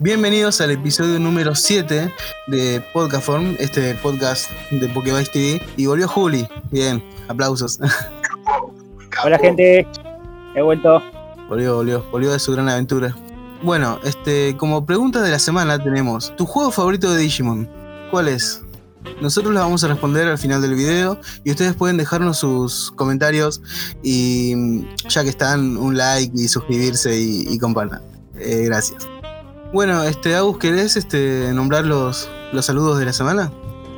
Bienvenidos al episodio número 7 de Podcastform, este podcast de Pokévice TV. Y volvió Juli. Bien, aplausos. Hola gente, he vuelto. Volvió, volvió, volvió de su gran aventura. Bueno, este, como pregunta de la semana tenemos, ¿tu juego favorito de Digimon? ¿Cuál es? Nosotros lo vamos a responder al final del video y ustedes pueden dejarnos sus comentarios y mm, ya que están, un like y suscribirse y, y compartan. Eh, gracias. Bueno, este, Agus, ¿querés este, nombrar los, los saludos de la semana?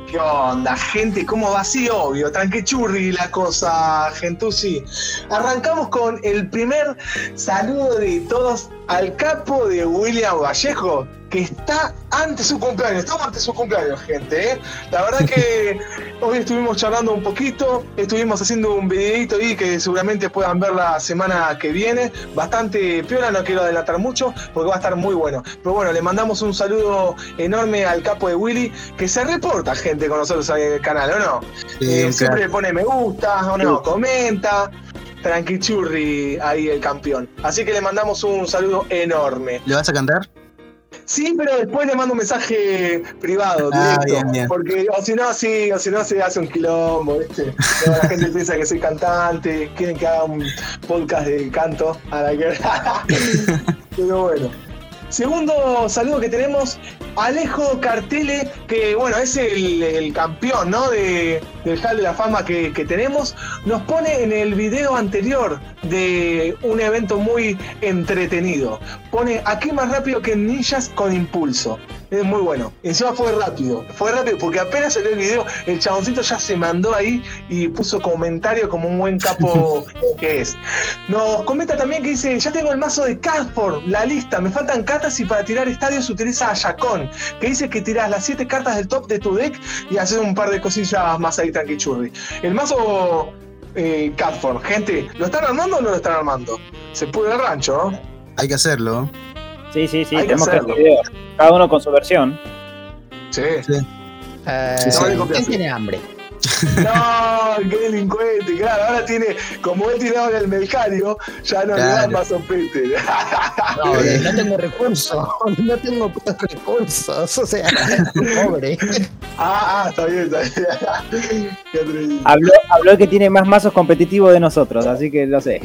¿Qué onda, gente? ¿Cómo va? Sí, obvio, tranquechurri la cosa, gentusi. Arrancamos con el primer saludo de todos al capo de William Vallejo, que está ante su cumpleaños. Estamos ante su cumpleaños, gente. ¿eh? La verdad que hoy estuvimos charlando un poquito, estuvimos haciendo un videito ahí que seguramente puedan ver la semana que viene. Bastante piola, no quiero adelantar mucho porque va a estar muy bueno. Pero bueno, le mandamos un saludo enorme al capo de Willy, que se reporta gente con nosotros ahí en el canal, ¿o no? Sí, Eh, claro. siempre le pone me gusta, ¿o no? Comenta. Tranquichurri ahí el campeón. Así que le mandamos un saludo enorme. ¿Le vas a cantar? Sí, pero después le mando un mensaje privado, Ah, directo. bien, bien. Porque, o si no, sí, o si no, se hace un quilombo, ¿viste? La gente piensa que soy cantante, quieren que haga un podcast de canto. A la que... pero bueno. Segundo saludo que tenemos, Alejo Cartele, que bueno, es el, el campeón, ¿no? De, del Hall de la Fama que, que tenemos. Nos pone en el video anterior de un evento muy entretenido. Pone aquí más rápido que ninjas con impulso. Es muy bueno. Encima fue rápido. Fue rápido porque apenas salió el video, el chaboncito ya se mandó ahí y puso comentario como un buen capo que es. Nos comenta también que dice, ya tengo el mazo de Catford, la lista, me faltan cartas y para tirar estadios utiliza a Yacón, que dice que tiras las 7 cartas del top de tu deck y haces un par de cosillas más ahí El mazo eh, Catford, gente, ¿lo están armando o no lo están armando? Se puede el rancho, ¿no? Hay que hacerlo. Sí, sí, sí, Hay tenemos que hacerlo. Cada uno con su versión. Sí. Eh, Sí, sí. ¿Quién tiene hambre? No, qué delincuente, claro, ahora tiene, como él tiene ahora el Melcario, ya no le Claro. dan más sopete. No, no tengo recursos, no tengo recursos, o sea, pobre. ah, ah, está bien, está bien. Qué. Habló, habló que tiene más mazos competitivos de nosotros, así que lo sé.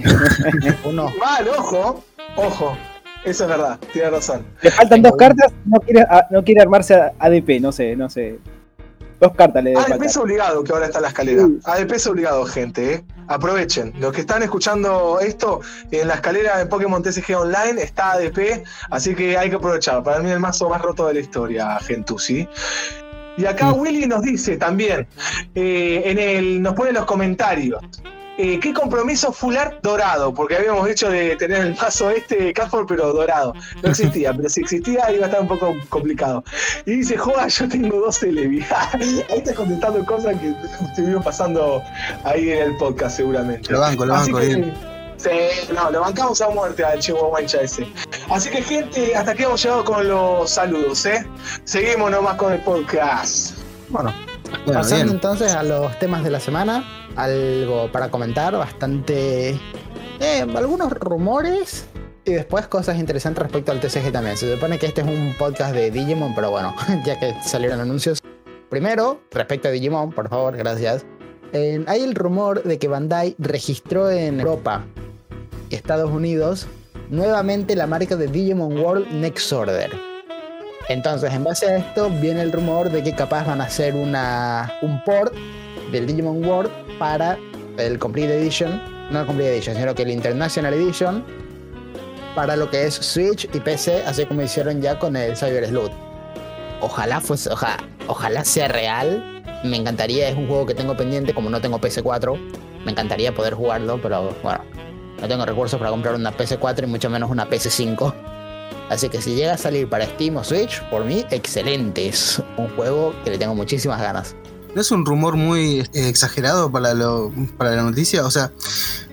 Uno, Mal, ojo, ojo, eso es verdad, tiene razón. Le faltan dos cartas, no quiere, a- no quiere armarse a- ADP, no sé, no sé. Dos cartas le ADP es faltar. obligado que ahora está en la escalera. ADP es obligado, gente, ¿eh? Aprovechen. Los que están escuchando esto, en la escalera de Pokémon TCG Online está ADP, así que hay que aprovechar. Para mí el mazo más roto de la historia, Gentusi. Y acá. Willy nos dice también, eh, en el, nos pone en los comentarios, eh, ¿qué compromiso fular dorado? Porque habíamos dicho de tener el mazo este Catford, pero dorado. No existía, pero si existía iba a estar un poco complicado. Y dice, joda, yo tengo dos Elevi. ahí está contestando cosas que estuvimos pasando ahí en el podcast seguramente. Lo banco, lo Así banco, que- bien. Sí, no, lo bancamos a muerte al Chihuahuancha ese. Así que, gente, hasta aquí hemos llegado con los saludos, ¿eh? Seguimos nomás con el podcast. bueno, Bueno, pasando bien. entonces a los temas de la semana, algo para comentar, bastante... eh, algunos rumores y después cosas interesantes respecto al TCG también. Se supone que este es un podcast de Digimon, pero bueno, ya que salieron anuncios. Primero, respecto a Digimon, por favor, gracias. Hay el rumor de que Bandai registró en Europa y Estados Unidos nuevamente la marca de Digimon World Next Order. Entonces, en base a esto, viene el rumor de que capaz van a hacer una, un port del Digimon World para el Complete Edition, no el Complete Edition, sino que el International Edition, para lo que es Switch y PC, así como hicieron ya con el Cyber Sleuth. Ojalá fuese, oja- ojalá sea real. Me encantaría, es un juego que tengo pendiente, como no tengo PS4, me encantaría poder jugarlo, pero bueno, no tengo recursos para comprar una PS4 y mucho menos una PS5. Así que si llega a salir para Steam o Switch, por mí, excelente. Es un juego que le tengo muchísimas ganas. ¿No es un rumor muy eh, exagerado para, lo, para la noticia? O sea,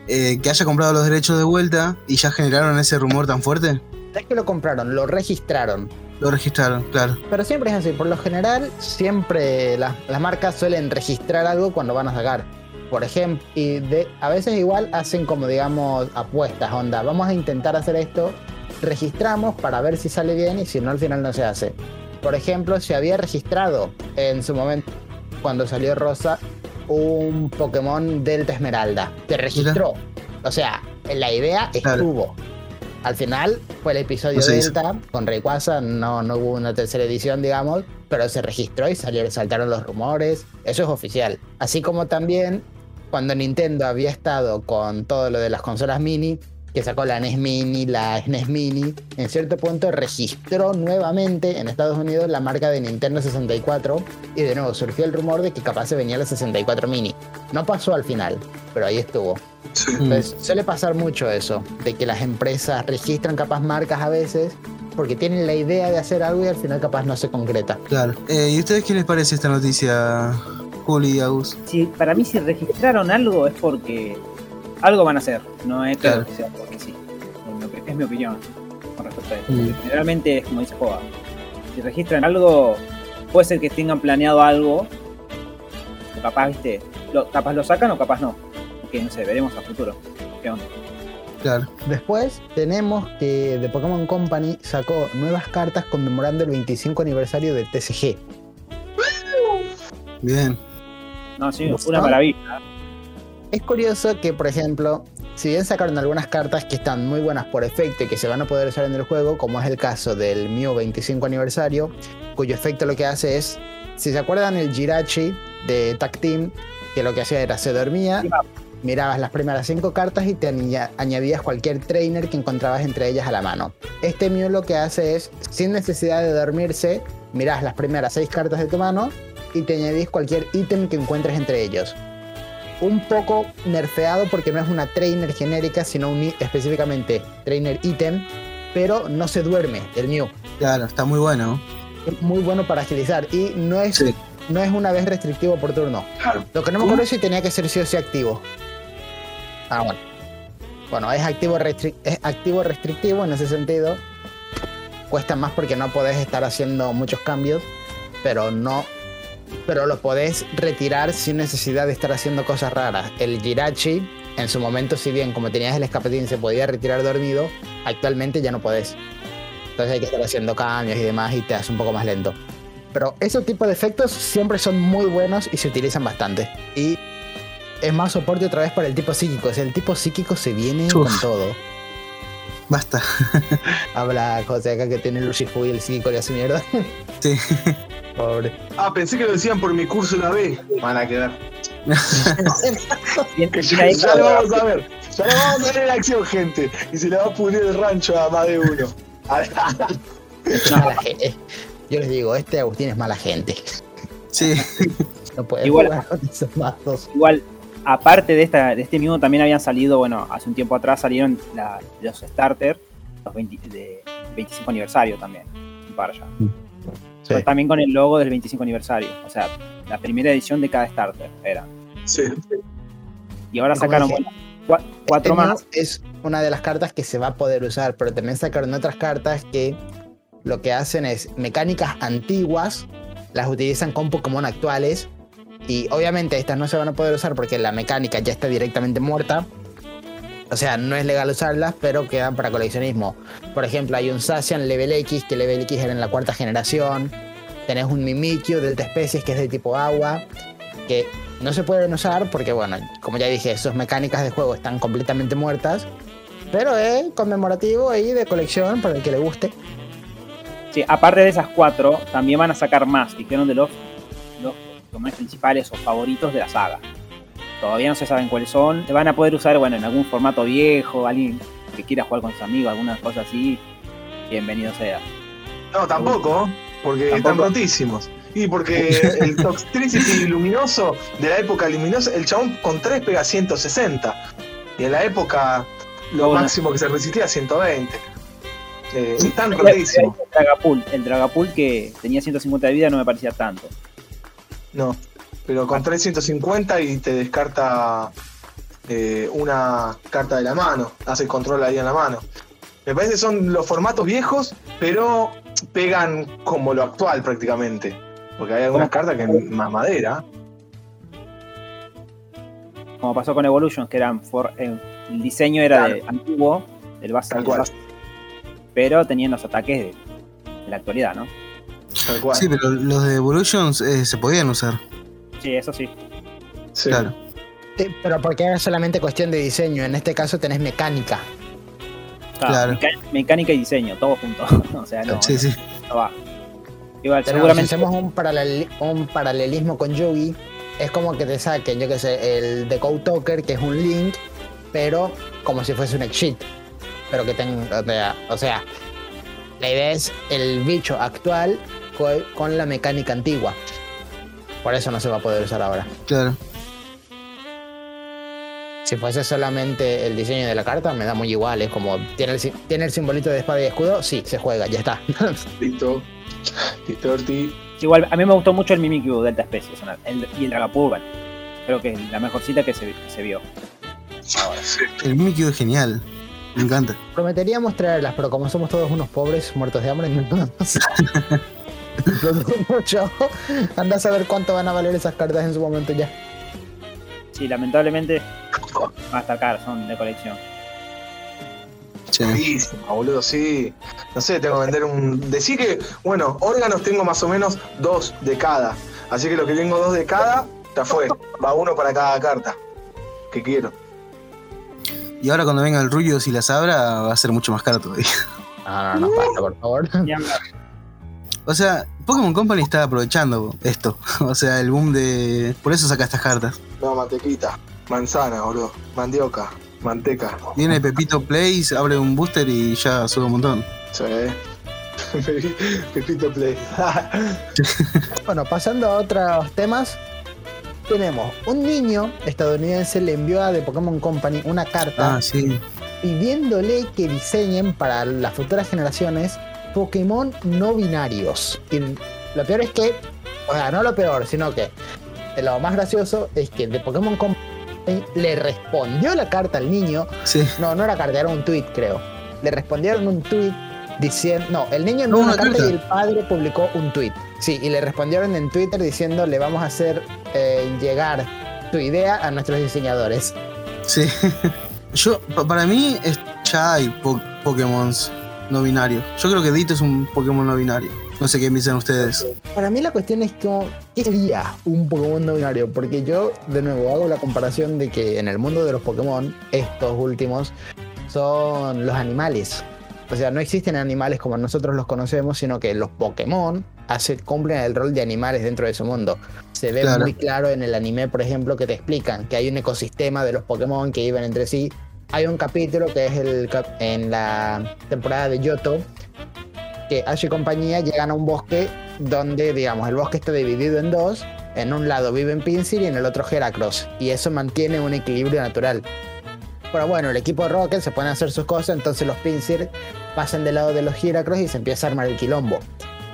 eh, que haya comprado los derechos de vuelta y ya generaron ese rumor tan fuerte. No es que lo compraron, lo registraron. Lo registraron, claro. Pero siempre es así. Por lo general, siempre las, las marcas suelen registrar algo cuando van a sacar. Por ejemplo, y de, a veces igual hacen como, digamos, apuestas, onda. Vamos a intentar hacer esto registramos para ver si sale bien y si no al final no se hace. Por ejemplo, se había registrado en su momento cuando salió Rosa un Pokémon Delta Esmeralda. Se registró. O sea, la idea estuvo. Al final fue el episodio No se hizo. Delta con Rayquaza, no, no hubo una tercera edición, digamos, pero se registró y salieron, saltaron los rumores. Eso es oficial. Así como también cuando Nintendo había estado con todo lo de las consolas mini, que sacó la NES Mini, la SNES Mini, en cierto punto registró nuevamente en Estados Unidos la marca de Nintendo 64 y de nuevo surgió el rumor de que capaz se venía la 64 Mini. No pasó al final, pero ahí estuvo. Sí. Entonces, suele pasar mucho eso, de que las empresas registran capaz marcas a veces porque tienen la idea de hacer algo y al final capaz no se concreta. Claro. Eh, ¿Y a ustedes qué les parece esta noticia, Juli y Agus? Si, para mí, si registraron algo es porque algo van a hacer. No es Claro. que sea porque sí. Es mi opi- Es mi opinión con respecto a esto. Mm. Porque Generalmente es como dice Joa. Si registran algo, puede ser que tengan planeado algo. O capaz, viste, lo, capaz lo sacan o capaz no. Que no sé, veremos a futuro. ¿Qué onda? Claro. Después tenemos que The Pokémon Company sacó nuevas cartas conmemorando el 25 aniversario de TCG. Bien. No, sí, ¿Gustó? una maravilla. Es curioso que, por ejemplo, si bien sacaron algunas cartas que están muy buenas por efecto y que se van a poder usar en el juego, como es el caso del Mew 25 aniversario, cuyo efecto lo que hace es, si se acuerdan el Jirachi de Tag Team, que lo que hacía era se dormía, mirabas las primeras cinco cartas y te aña- añadías cualquier trainer que encontrabas entre ellas a la mano. Este Mew lo que hace es, sin necesidad de dormirse, mirás las primeras seis cartas de tu mano y te añadís cualquier ítem que encuentres entre ellos un poco nerfeado porque no es una trainer genérica, sino un, específicamente trainer ítem, pero no se duerme el Mew. Claro, está muy bueno. Es muy bueno para agilizar y no es, Sí. no es una vez restrictivo por turno. Claro. Lo que no me acuerdo es si tenía que ser sí o sí activo. Ah, bueno. Bueno, es activo, es activo restrictivo en ese sentido. Cuesta más porque no podés estar haciendo muchos cambios, pero no. Pero lo podés retirar sin necesidad de estar haciendo cosas raras. El Jirachi, en su momento, si bien como tenías el escapetín se podía retirar dormido, actualmente ya no podés. Entonces hay que estar haciendo cambios y demás y te hace un poco más lento. Pero ese tipo de efectos siempre son muy buenos y se utilizan bastante. Y es más soporte otra vez para el tipo psíquico. O sea, el tipo psíquico se viene Uf. con todo. Basta. Habla José acá que tiene el Urshifu y el psíquico le hace mierda. Sí. Pobre. Ah, pensé que lo decían por mi curso una vez. Van a quedar. Ya, lo vamos a ver. Ya lo vamos a ver en acción, gente. Y se le va a pudrir el rancho a más de uno. Mala ge- eh, Yo les digo, este Agustín es mala gente. Sí. No puede Igual- jugar con esos mazos. Igual, aparte de, esta, de este mismo, también habían salido, bueno, hace un tiempo atrás salieron la- los starters, los 20 de 25 aniversario también, un par Pero también con el logo del 25 aniversario, o sea, la primera edición de cada starter era. Sí. Y ahora sacaron dije, bueno, cua- cuatro Este más. Es una de las cartas que se va a poder usar, pero también sacaron otras cartas que lo que hacen es mecánicas antiguas, las utilizan con Pokémon actuales. Y obviamente estas no se van a poder usar porque la mecánica ya está directamente muerta. O sea, no es legal usarlas, pero quedan para coleccionismo. Por ejemplo, hay un Sacian Level X, que Level X era en la cuarta generación. Tenés un Mimikyu de alta especies, que es de tipo agua, que no se pueden usar porque, bueno, como ya dije, sus mecánicas de juego están completamente muertas. Pero es conmemorativo ahí de colección para el que le guste. Sí, aparte de esas cuatro, también van a sacar más, dijeron de los, los Pokémon principales o favoritos de la saga. Todavía no se saben cuáles son. Se van a poder usar, bueno, en algún formato viejo, alguien que quiera jugar con sus amigos, alguna cosa así. Bienvenido sea. No, tampoco, porque Tampoco. están rotísimos. Y porque el Toxtricity luminoso de la época luminosa, el chabón con 3 pega 160. Y en la época lo Bueno. máximo que se resistía 120. Eh, están El rotísimos. Dragapult, el Dragapult que tenía 150 de vida no me parecía tanto. No, pero con 350 y te descarta eh, una carta de la mano, hace control ahí en la mano. Me parece que son los formatos viejos, pero pegan como lo actual prácticamente. Porque hay algunas cartas que es más madera. Como pasó con Evolution, que eran for- eh, el diseño era de antiguo, el base, Tal el cual. base- pero tenían los ataques de, de la actualidad, ¿no? Tal cual. Sí, pero los de Evolutions eh, se podían usar. Sí, eso sí. Sí. Claro. Sí, pero porque es solamente cuestión de diseño. En este caso tenés mecánica. Claro. mecánica y diseño, todo junto. o sea, no, Sí, sí. no va. Igual, Pero seguramente. si hacemos un, paralel- un paralelismo con Yugi, es como que te saquen, yo que sé, el de Code Talker, que es un link, pero como si fuese un exit. Pero que tenga. O sea, o sea, la idea es el bicho actual co- con la mecánica antigua. Por eso no se va a poder usar ahora. Claro. Si fuese solamente el diseño de la carta, me da muy igual. Es como, ¿tiene el, ¿tiene el simbolito de espada y escudo? Sí, se juega, ya está. Listo. Listo, Orti. Igual, a mí me gustó mucho el Mimikyu Delta Species o sea, el- y el Dragapult. Creo que es la mejor cita que se, que se vio. Ahora. El Mimikyu es genial. Me encanta. Prometeríamos traerlas, pero como somos todos unos pobres muertos de hambre, no podemos. Lo dudo mucho. Anda a saber cuánto van a valer esas cartas en su momento ya. Sí, lamentablemente va a estar caro, son de colección. Che. Buenísima, boludo, sí. No sé, tengo que vender un. Decir que, bueno, órganos tengo más o menos dos de cada. Así que lo que tengo dos de cada, ya fue. Va uno para cada carta. Que quiero. Y ahora cuando venga el Rubius y la Sabra va a ser mucho más caro todavía. No, no, no, basta, por favor. O sea, Pokémon Company está aprovechando esto. O sea, el boom de. Por eso saca estas cartas. No, mantequita. Manzana, boludo. Mandioca. Manteca. Viene Pepito Plays, abre un booster y ya sube un montón. Sí. Pepito Play. Bueno, pasando a otros temas, tenemos un niño estadounidense le envió a The Pokémon Company una carta Ah, sí. pidiéndole que diseñen para las futuras generaciones Pokémon no binarios. Y lo peor es que, o sea, no lo peor, sino que lo más gracioso es que The Pokémon Company le respondió la carta al niño Sí. No, no era carta, era un tweet, creo. Le respondieron un tweet diciendo. No, el niño envió No, una carta carta. y el padre publicó un tweet. Sí, y le respondieron en Twitter diciendo: Le vamos a hacer eh, llegar tu idea a nuestros diseñadores. Sí. Yo, pa- para mí, es- ya hay po- Pokémon no binarios. Yo creo que Dito es un Pokémon no binario. No sé qué piensan ustedes. Para mí, la cuestión es como, ¿qué sería un Pokémon no binario? Porque yo, de nuevo, hago la comparación de que en el mundo de los Pokémon, estos últimos son los animales. O sea, no existen animales como nosotros los conocemos, sino que los Pokémon hace, cumplen el rol de animales dentro de su mundo. Se ve Claro. muy claro en el anime, por ejemplo, que te explican que hay un ecosistema de los Pokémon que viven entre sí. Hay un capítulo que es el cap- en la temporada de Yoto, que Ash y compañía llegan a un bosque donde, digamos, el bosque está dividido en dos. En un lado viven Pinsir y en el otro Heracross. Y eso mantiene un equilibrio natural. Pero bueno, el equipo de Rocket se pone a hacer sus cosas, entonces los Pinsir pasan del lado de los Heracross y se empieza a armar el quilombo.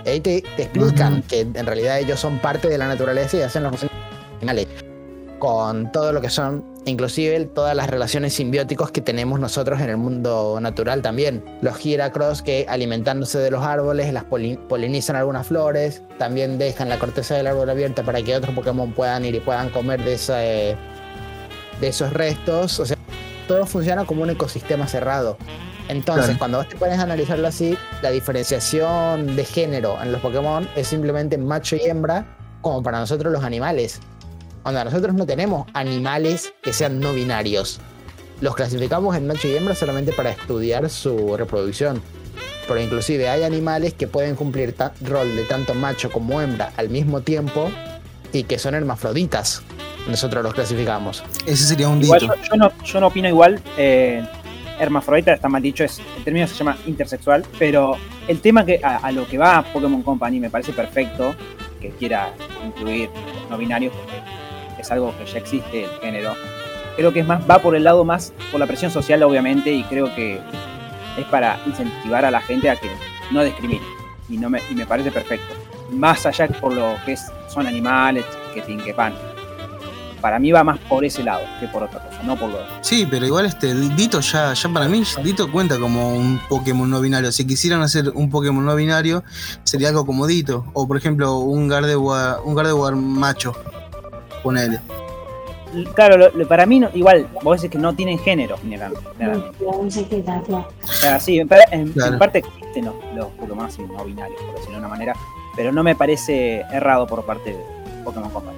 Y ahí te, te explican que en realidad ellos son parte de la naturaleza y hacen los animales. Con todo lo que son, inclusive todas las relaciones simbióticos que tenemos nosotros en el mundo natural también. Los Heracross que alimentándose de los árboles las poli- polinizan algunas flores, también dejan la corteza del árbol abierta para que otros Pokémon puedan ir y puedan comer de, esa, eh, de esos restos. O sea, todo funciona como un ecosistema cerrado. Entonces, Claro. cuando vos te pones a analizarlo así, la diferenciación de género en los Pokémon es simplemente macho y hembra, como para nosotros los animales. Onda, nosotros no tenemos animales que sean no binarios. Los clasificamos en macho y hembra solamente para estudiar su reproducción. Pero inclusive hay animales que pueden cumplir rol de tanto macho como hembra al mismo tiempo y que son hermafroditas. Nosotros los clasificamos. Ese sería un Igual Dito. yo, yo no, yo no opino igual. Eh, hermafrodita está mal dicho, es, el término se llama intersexual, pero el tema que a, a lo que va Pokémon Company me parece perfecto que quiera incluir no binarios, porque es algo que ya existe el género. Creo que es más, va por el lado más, por la presión social obviamente, y creo que es para incentivar a la gente a que no discrimine. Y, no me, y me parece perfecto. Más allá por lo que son animales, que que pan. Para mí va más por ese lado que por otra cosa, no por lo Sí, pero igual este Dito ya, ya para mí, Dito cuenta como un Pokémon no binario. Si quisieran hacer un Pokémon no binario, sería algo como Dito. O por ejemplo, un Gardevoir, un Gardevoir macho. Ponele. claro, lo- lo- para mí, no- igual, vos decís que no tienen género, general- generalmente. O sea, sí, en, par- en- Claro. en parte existen los, los Pokémon así no binarios, por decirlo de una manera, pero no me parece errado por parte de Pokémon Company.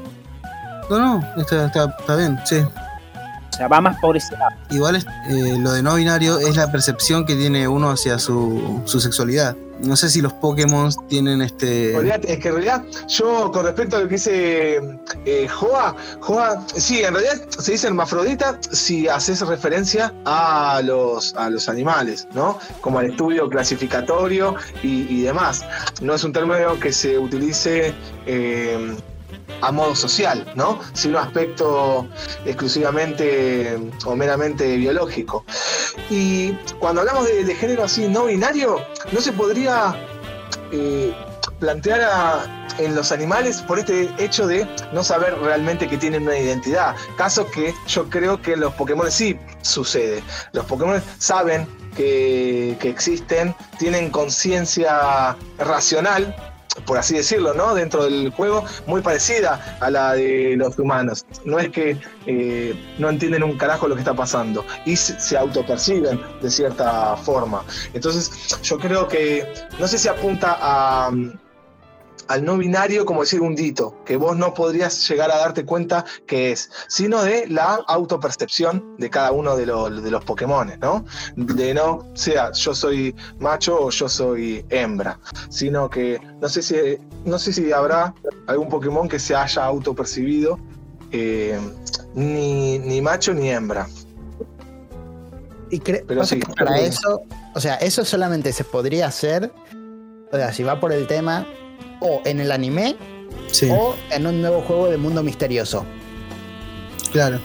No, no, está, está, está bien, sí. O sea, va más por ese lado. Igual es- eh, lo de no binario es la percepción que tiene uno hacia su, su sexualidad. No sé si los Pokémon tienen este. Es que en realidad, yo con respecto a lo que dice eh, Joa, Joa, sí, en realidad se dice hermafrodita si haces referencia a los, a los animales, ¿no? Como al estudio clasificatorio y, y demás. No es un término que se utilice eh, a modo social, ¿no? Sino aspecto exclusivamente o meramente biológico. Y cuando hablamos de, género así no binario, no se podría eh, plantear en los animales por este hecho de no saber realmente que tienen una identidad. Caso que yo creo que los Pokémon sí sucede. Los Pokémon saben que existen, tienen conciencia racional, por así decirlo, ¿no? Dentro del juego, muy parecida a la de los humanos. No es que eh, no entienden un carajo lo que está pasando y se, autoperciben de cierta forma. Entonces, yo creo que no sé si apunta a, al no binario como decir un dito, que vos no podrías llegar a darte cuenta que es, sino de la autopercepción de cada uno de, los de los Pokémon, ¿no? De no sea yo soy macho o yo soy hembra, sino que no sé si, no sé si habrá algún Pokémon que se haya autopercibido eh, ni, ni macho ni hembra. Y Pero sí, para eso, o sea, eso solamente se podría hacer, o sea, si va por el tema, o en el anime, Sí, o en un nuevo juego de mundo misterioso. claro.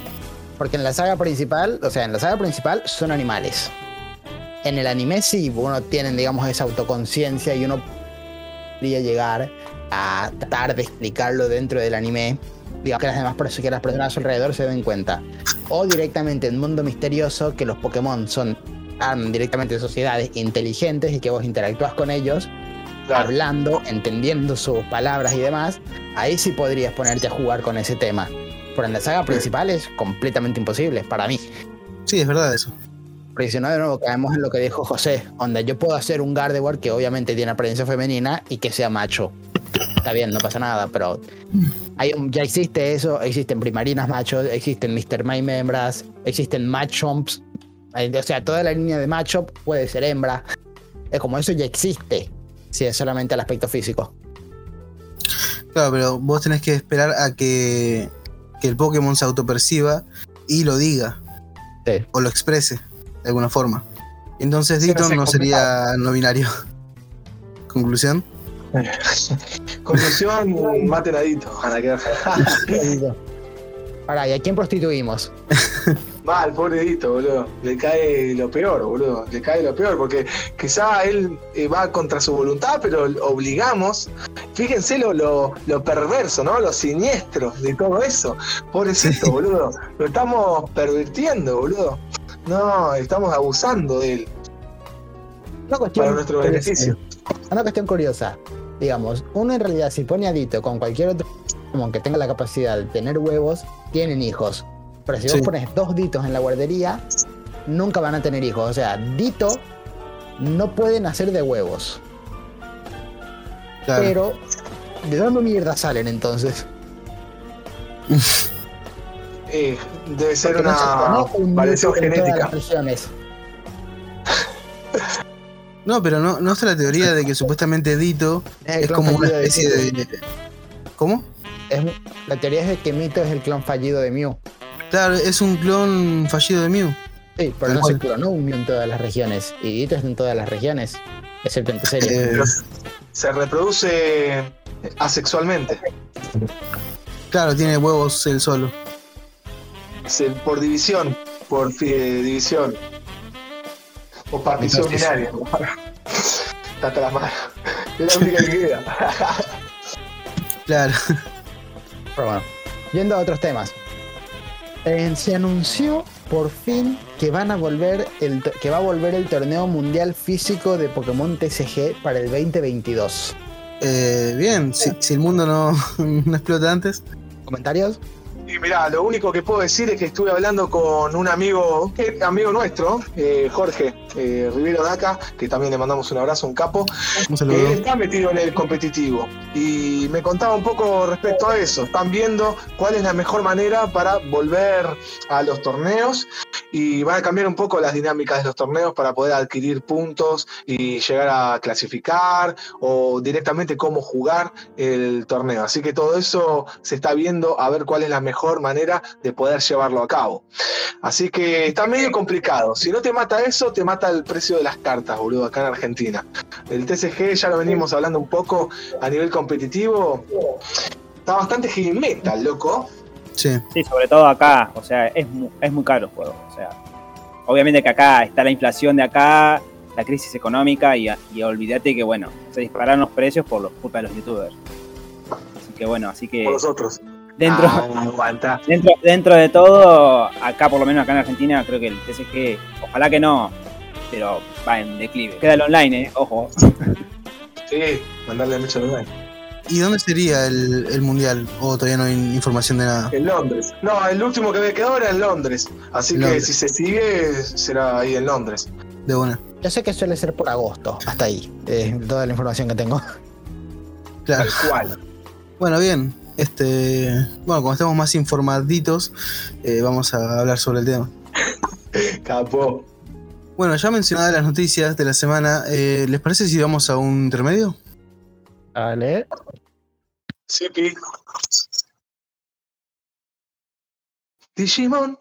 Porque en la saga principal, o sea, en la saga principal son animales. En el anime sí, uno tienen, digamos, esa autoconciencia y uno podría llegar a tratar de explicarlo dentro del anime. Digamos que las demás personas, que las personas a su alrededor se den cuenta. O directamente en mundo misterioso, que los Pokémon son directamente sociedades inteligentes y que vos interactúas con ellos, Claro. hablando, entendiendo sus palabras y demás, ahí sí podrías ponerte a jugar con ese tema. Pero en la saga principal es completamente imposible para mí. Sí, es verdad eso. Porque si no, de nuevo caemos en lo que dijo José, donde yo puedo hacer un Gardevoir que obviamente tiene apariencia femenina y que sea macho. Está bien, no pasa nada, pero hay un- ya existe eso, existen primarinas machos, existen Mr. Mime hembras, existen Machomps, o sea, toda la línea de Machop puede ser hembra. Es como eso ya existe, si es solamente el aspecto físico. Claro, pero vos tenés que esperar a que, que el Pokémon se autoperciba y lo diga. Sí. O lo exprese de alguna forma. Entonces Dito no sería no binario. Conclusión. Conclusión, maten a Ahora, ¿y a quién prostituimos? Mal, pobre Dito, boludo. Le cae lo peor, boludo. Le cae lo peor, porque quizá él eh, va contra su voluntad, pero obligamos. Fíjense lo, lo, lo perverso, ¿no? Lo siniestro de todo eso. Pobrecito, Sí. boludo. Lo estamos pervirtiendo, boludo. No, estamos abusando de él Una cuestión, para nuestro curiosa. beneficio. Una cuestión curiosa. Digamos, uno en realidad si pone a Dito con cualquier otro Pokémon que tenga la capacidad de tener huevos, tienen hijos. Pero si Sí. vos pones dos Ditos en la guardería, nunca van a tener hijos. O sea, Dito no puede nacer de huevos. Claro. Pero, ¿de dónde mierda salen entonces? Eh, debe ser Porque no una variación todas genética. No, pero no, no está la teoría de que supuestamente Dito Es, como una de especie de. ¿Cómo? Es- la teoría es de que Mito es el clon fallido de Mew. Claro, es un clon fallido de Mew. Sí, pero no cual. se clonó un Mew en todas las regiones. Y Dito está en todas las regiones. Excepto en tu serie. Eh, Pero se reproduce asexualmente. claro, tiene huevos él solo. Se- por división, por eh, división. O partición binaria. Está hasta la mano. Es la única que queda. Claro. Pero bueno, yendo a otros temas. Eh, se anunció por fin que van a volver el que va a volver el torneo mundial físico de Pokémon TCG para el 2022. Eh, bien, si, si el mundo no, no explota antes. ¿Comentarios? Y mirá, lo único que puedo decir es que estuve hablando con un amigo, eh, amigo nuestro, eh, Jorge eh, Rivero Daca, que también le mandamos un abrazo, un capo, saludo. está metido en el competitivo. Y me contaba un poco respecto a eso. Están viendo cuál es la mejor manera para volver a los torneos y van a cambiar un poco las dinámicas de los torneos para poder adquirir puntos y llegar a clasificar o directamente cómo jugar el torneo. Así que todo eso se está viendo a ver cuál es la mejor manera de poder llevarlo a cabo. Así que está medio complicado. Si no te mata eso, te mata el precio de las cartas, boludo, acá en Argentina. El TCG ya lo venimos hablando un poco a nivel competitivo. Está bastante heavy metal, loco. Sí. Sí, sobre todo acá, o sea, es, mu- es muy caro el juego. O sea, obviamente que acá está la inflación de acá, la crisis económica y, y olvídate que, bueno, se dispararon los precios por los culpa de los youtubers. Así que bueno, así que Por los otros. dentro, Ah, aguanta. dentro, dentro de todo, acá por lo menos acá en Argentina, creo que el TCG, ojalá que no, pero va en declive. Queda el online, eh, ojo. Sí, mandarle mucho online. ¿Y dónde sería el, el mundial? ¿O todavía no hay información de nada? En Londres. No, el último que me quedó era en Londres. Así que Londres. si se sigue, será ahí en Londres. De buena. Yo sé que suele ser por agosto, hasta ahí. eh, toda la información que tengo. Claro. Tal cual. Bueno, bien. Este, bueno, como estamos más informaditos, eh, vamos a hablar sobre el tema. Capo. Bueno, ya mencionadas las noticias de la semana, eh, ¿les parece si vamos a un intermedio? Vale. Sí, pi. Digimon.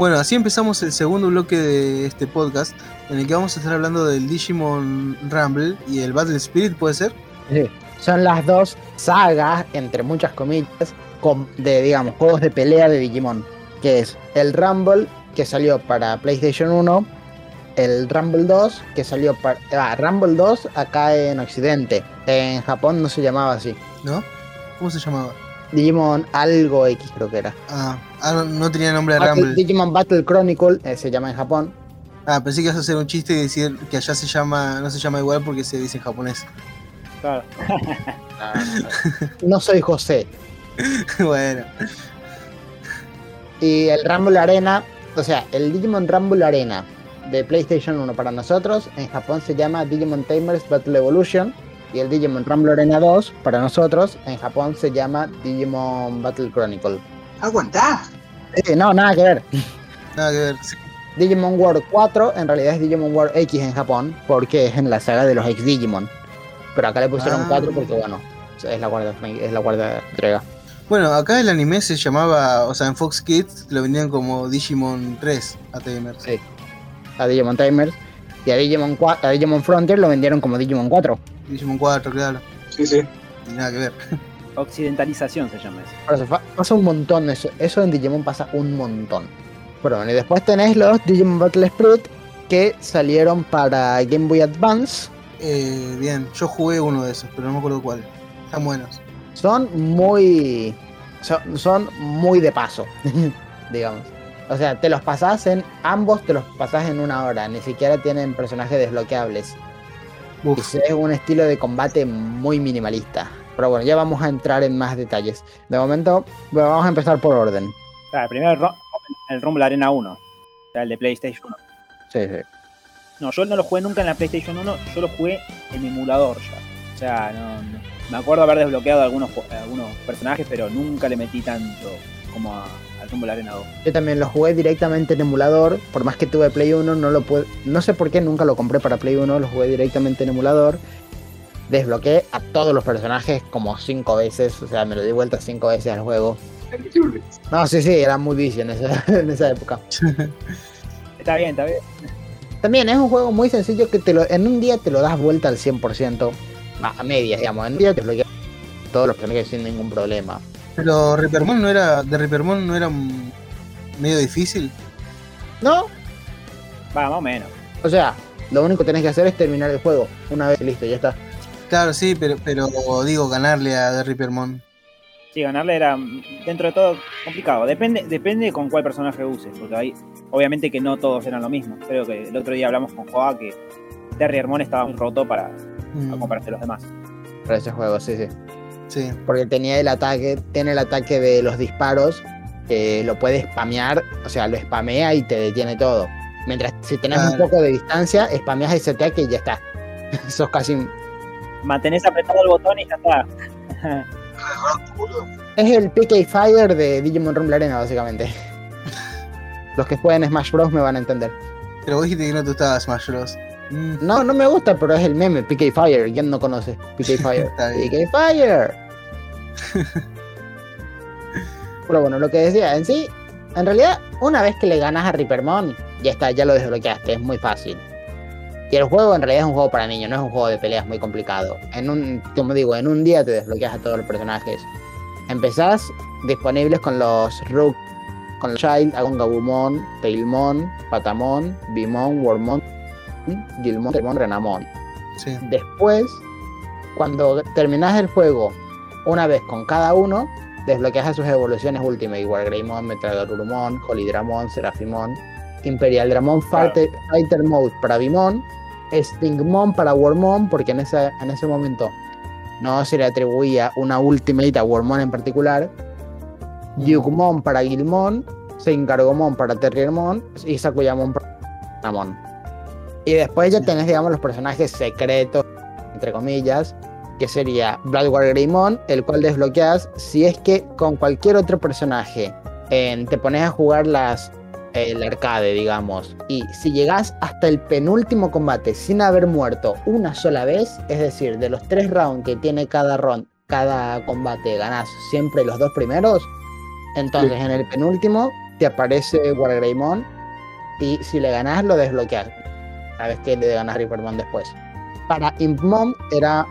Bueno, así empezamos el segundo bloque de este podcast, en el que vamos a estar hablando del Digimon Rumble y el Battle Spirit, ¿puede ser? Sí. Son las dos sagas, entre muchas comillas, com- de, digamos, juegos de pelea de Digimon. Que es el Rumble, que salió para PlayStation 1, el Rumble 2, que salió para... Ah, Rumble 2 acá en Occidente. En Japón no se llamaba así. ¿No? ¿Cómo se llamaba? Digimon algo X creo que era. Ah, ah, no, no tenía nombre de Battle- Rumble. Digimon Battle Chronicle eh, se llama en Japón. Ah, pensé que ibas a hacer un chiste y decir que allá se llama, no se llama igual porque se dice en japonés. Claro. No soy José. bueno, Y el Rumble Arena, o sea, el Digimon Rumble Arena de PlayStation 1 para nosotros, en Japón se llama Digimon Tamers Battle Evolution. Y el Digimon Rumble Arena 2 para nosotros, en Japón se llama Digimon Battle Chronicle. Aguantá. Eh, no, nada que ver. nada que ver. Sí. Digimon World 4 en realidad es Digimon World X en Japón, porque es en la saga de los ex Digimon. Pero acá le pusieron Ah. 4 porque, bueno, es la cuarta, es la cuarta entrega. Bueno, acá el anime se llamaba, o sea, en Fox Kids lo vendían como Digimon 3 ATMers. Sí. A Digimon Tamers. Y a Digimon, 4 a Digimon Frontier lo vendieron como Digimon 4. Digimon 4, claro. Sí, sí. Y nada que ver. Occidentalización se llama eso. Por eso, pasa un montón eso. Eso en Digimon pasa un montón. Pero bueno, y después tenés los Digimon Battle Spirit que salieron para Game Boy Advance. Eh, bien, yo jugué uno de esos, pero no me acuerdo cuál. Están buenos. Son muy. Son, son muy de paso, digamos. O sea, te los pasás en. Ambos te los pasás en una hora. Ni siquiera tienen personajes desbloqueables. Uf, es un estilo de combate muy minimalista. Pero bueno, ya vamos a entrar en más detalles. De momento, bueno, vamos a empezar por orden. Claro, primero el, el Rumble Arena 1, o sea, el de PlayStation 1. Sí, sí. No, yo no lo jugué nunca en la PlayStation 1, yo lo jugué en emulador ya. O sea, no, no- me acuerdo haber desbloqueado algunos personajes, pero nunca le metí tanto como a- Rumble Arena 2. Yo también lo jugué directamente en emulador. Por más que tuve Play 1, no lo pude. No sé por qué nunca lo compré para Play 1. Lo jugué directamente en emulador. Desbloqueé a todos los personajes como cinco veces. O sea, me lo di vuelta cinco veces al juego. No, sí, sí, era muy vicio en esa, en esa época. Está bien, está bien. También es un juego muy sencillo que te lo, en un día te lo das vuelta al 100%. A a medias, digamos. En un día te desbloqueas todos los personajes sin ningún problema. Pero Rippermon no era. De Rippermon no era medio difícil. ¿No? Va, más o menos. O sea, lo único que tenés que hacer es terminar el juego. Una vez y listo, ya está. Claro, sí, pero, pero digo, ganarle a The Rippermon. Sí, ganarle era dentro de todo complicado. Depende, depende con cuál personaje uses, porque hay, obviamente que no todos eran lo mismo. Creo que el otro día hablamos con Joa que Terry Hermón estaba muy roto para, Mm, a compararse a los demás. Para ese juego, sí, sí. Sí. Porque tenía el ataque, tiene el ataque de los disparos, que lo puede spamear, o sea, lo spamea y te detiene todo. Mientras si tenés un poco de distancia, spameas ese ataque y ya está. Sos casi. un- Mantenés apretado el botón y ya está. Es el PK Fire de Digimon Rumble Arena, básicamente. Los que jueguen Smash Bros. me van a entender. Pero vos dijiste que no te gustaba Smash Bros. Mm, No, no me gusta, pero es el meme, PK Fire. ¿Quién no conoce PK Fire? PK Fire. Pero bueno, lo que decía, en sí, en realidad, una vez que le ganas a Rippermon, ya está, ya lo desbloqueaste, es muy fácil. Y el juego en realidad es un juego para niños, no es un juego de peleas muy complicado. En un, como digo, en un día te desbloqueas a todos los personajes. Empezás disponibles con los Rook, con los Child, Agon Gabumon, Tailmon, Patamon, Bimon, Wormon, Gilmon, Temon, Renamon. sí. Después, cuando terminas el juego, una vez con cada uno, desbloqueas a sus evoluciones Ultimate, Wargreymon, Metralorumon, Holidramon, Serafimon, Imperial Dramon, Claro. Fighter, Fighter Mode para Bimon, Stingmon para Wormon, porque en ese, en ese momento no se le atribuía una Ultimate a Wormon en particular, Yugmon para Gilmon, Seingargomon para Terriermon y Sakuyamon para Namon. Y después ya tenés, digamos, los personajes secretos, entre comillas, que sería Bloodwar Greymon, el cual desbloqueas si es que con cualquier otro personaje en- te pones a jugar las el arcade, digamos, y si llegas hasta el penúltimo combate sin haber muerto una sola vez, es decir, de los tres rounds que tiene cada round, cada combate, ganas siempre los dos primeros, entonces en el penúltimo te aparece Wargreymon y si le ganas lo desbloqueas. Vez que le ganas Rippermon después. Para Impmon era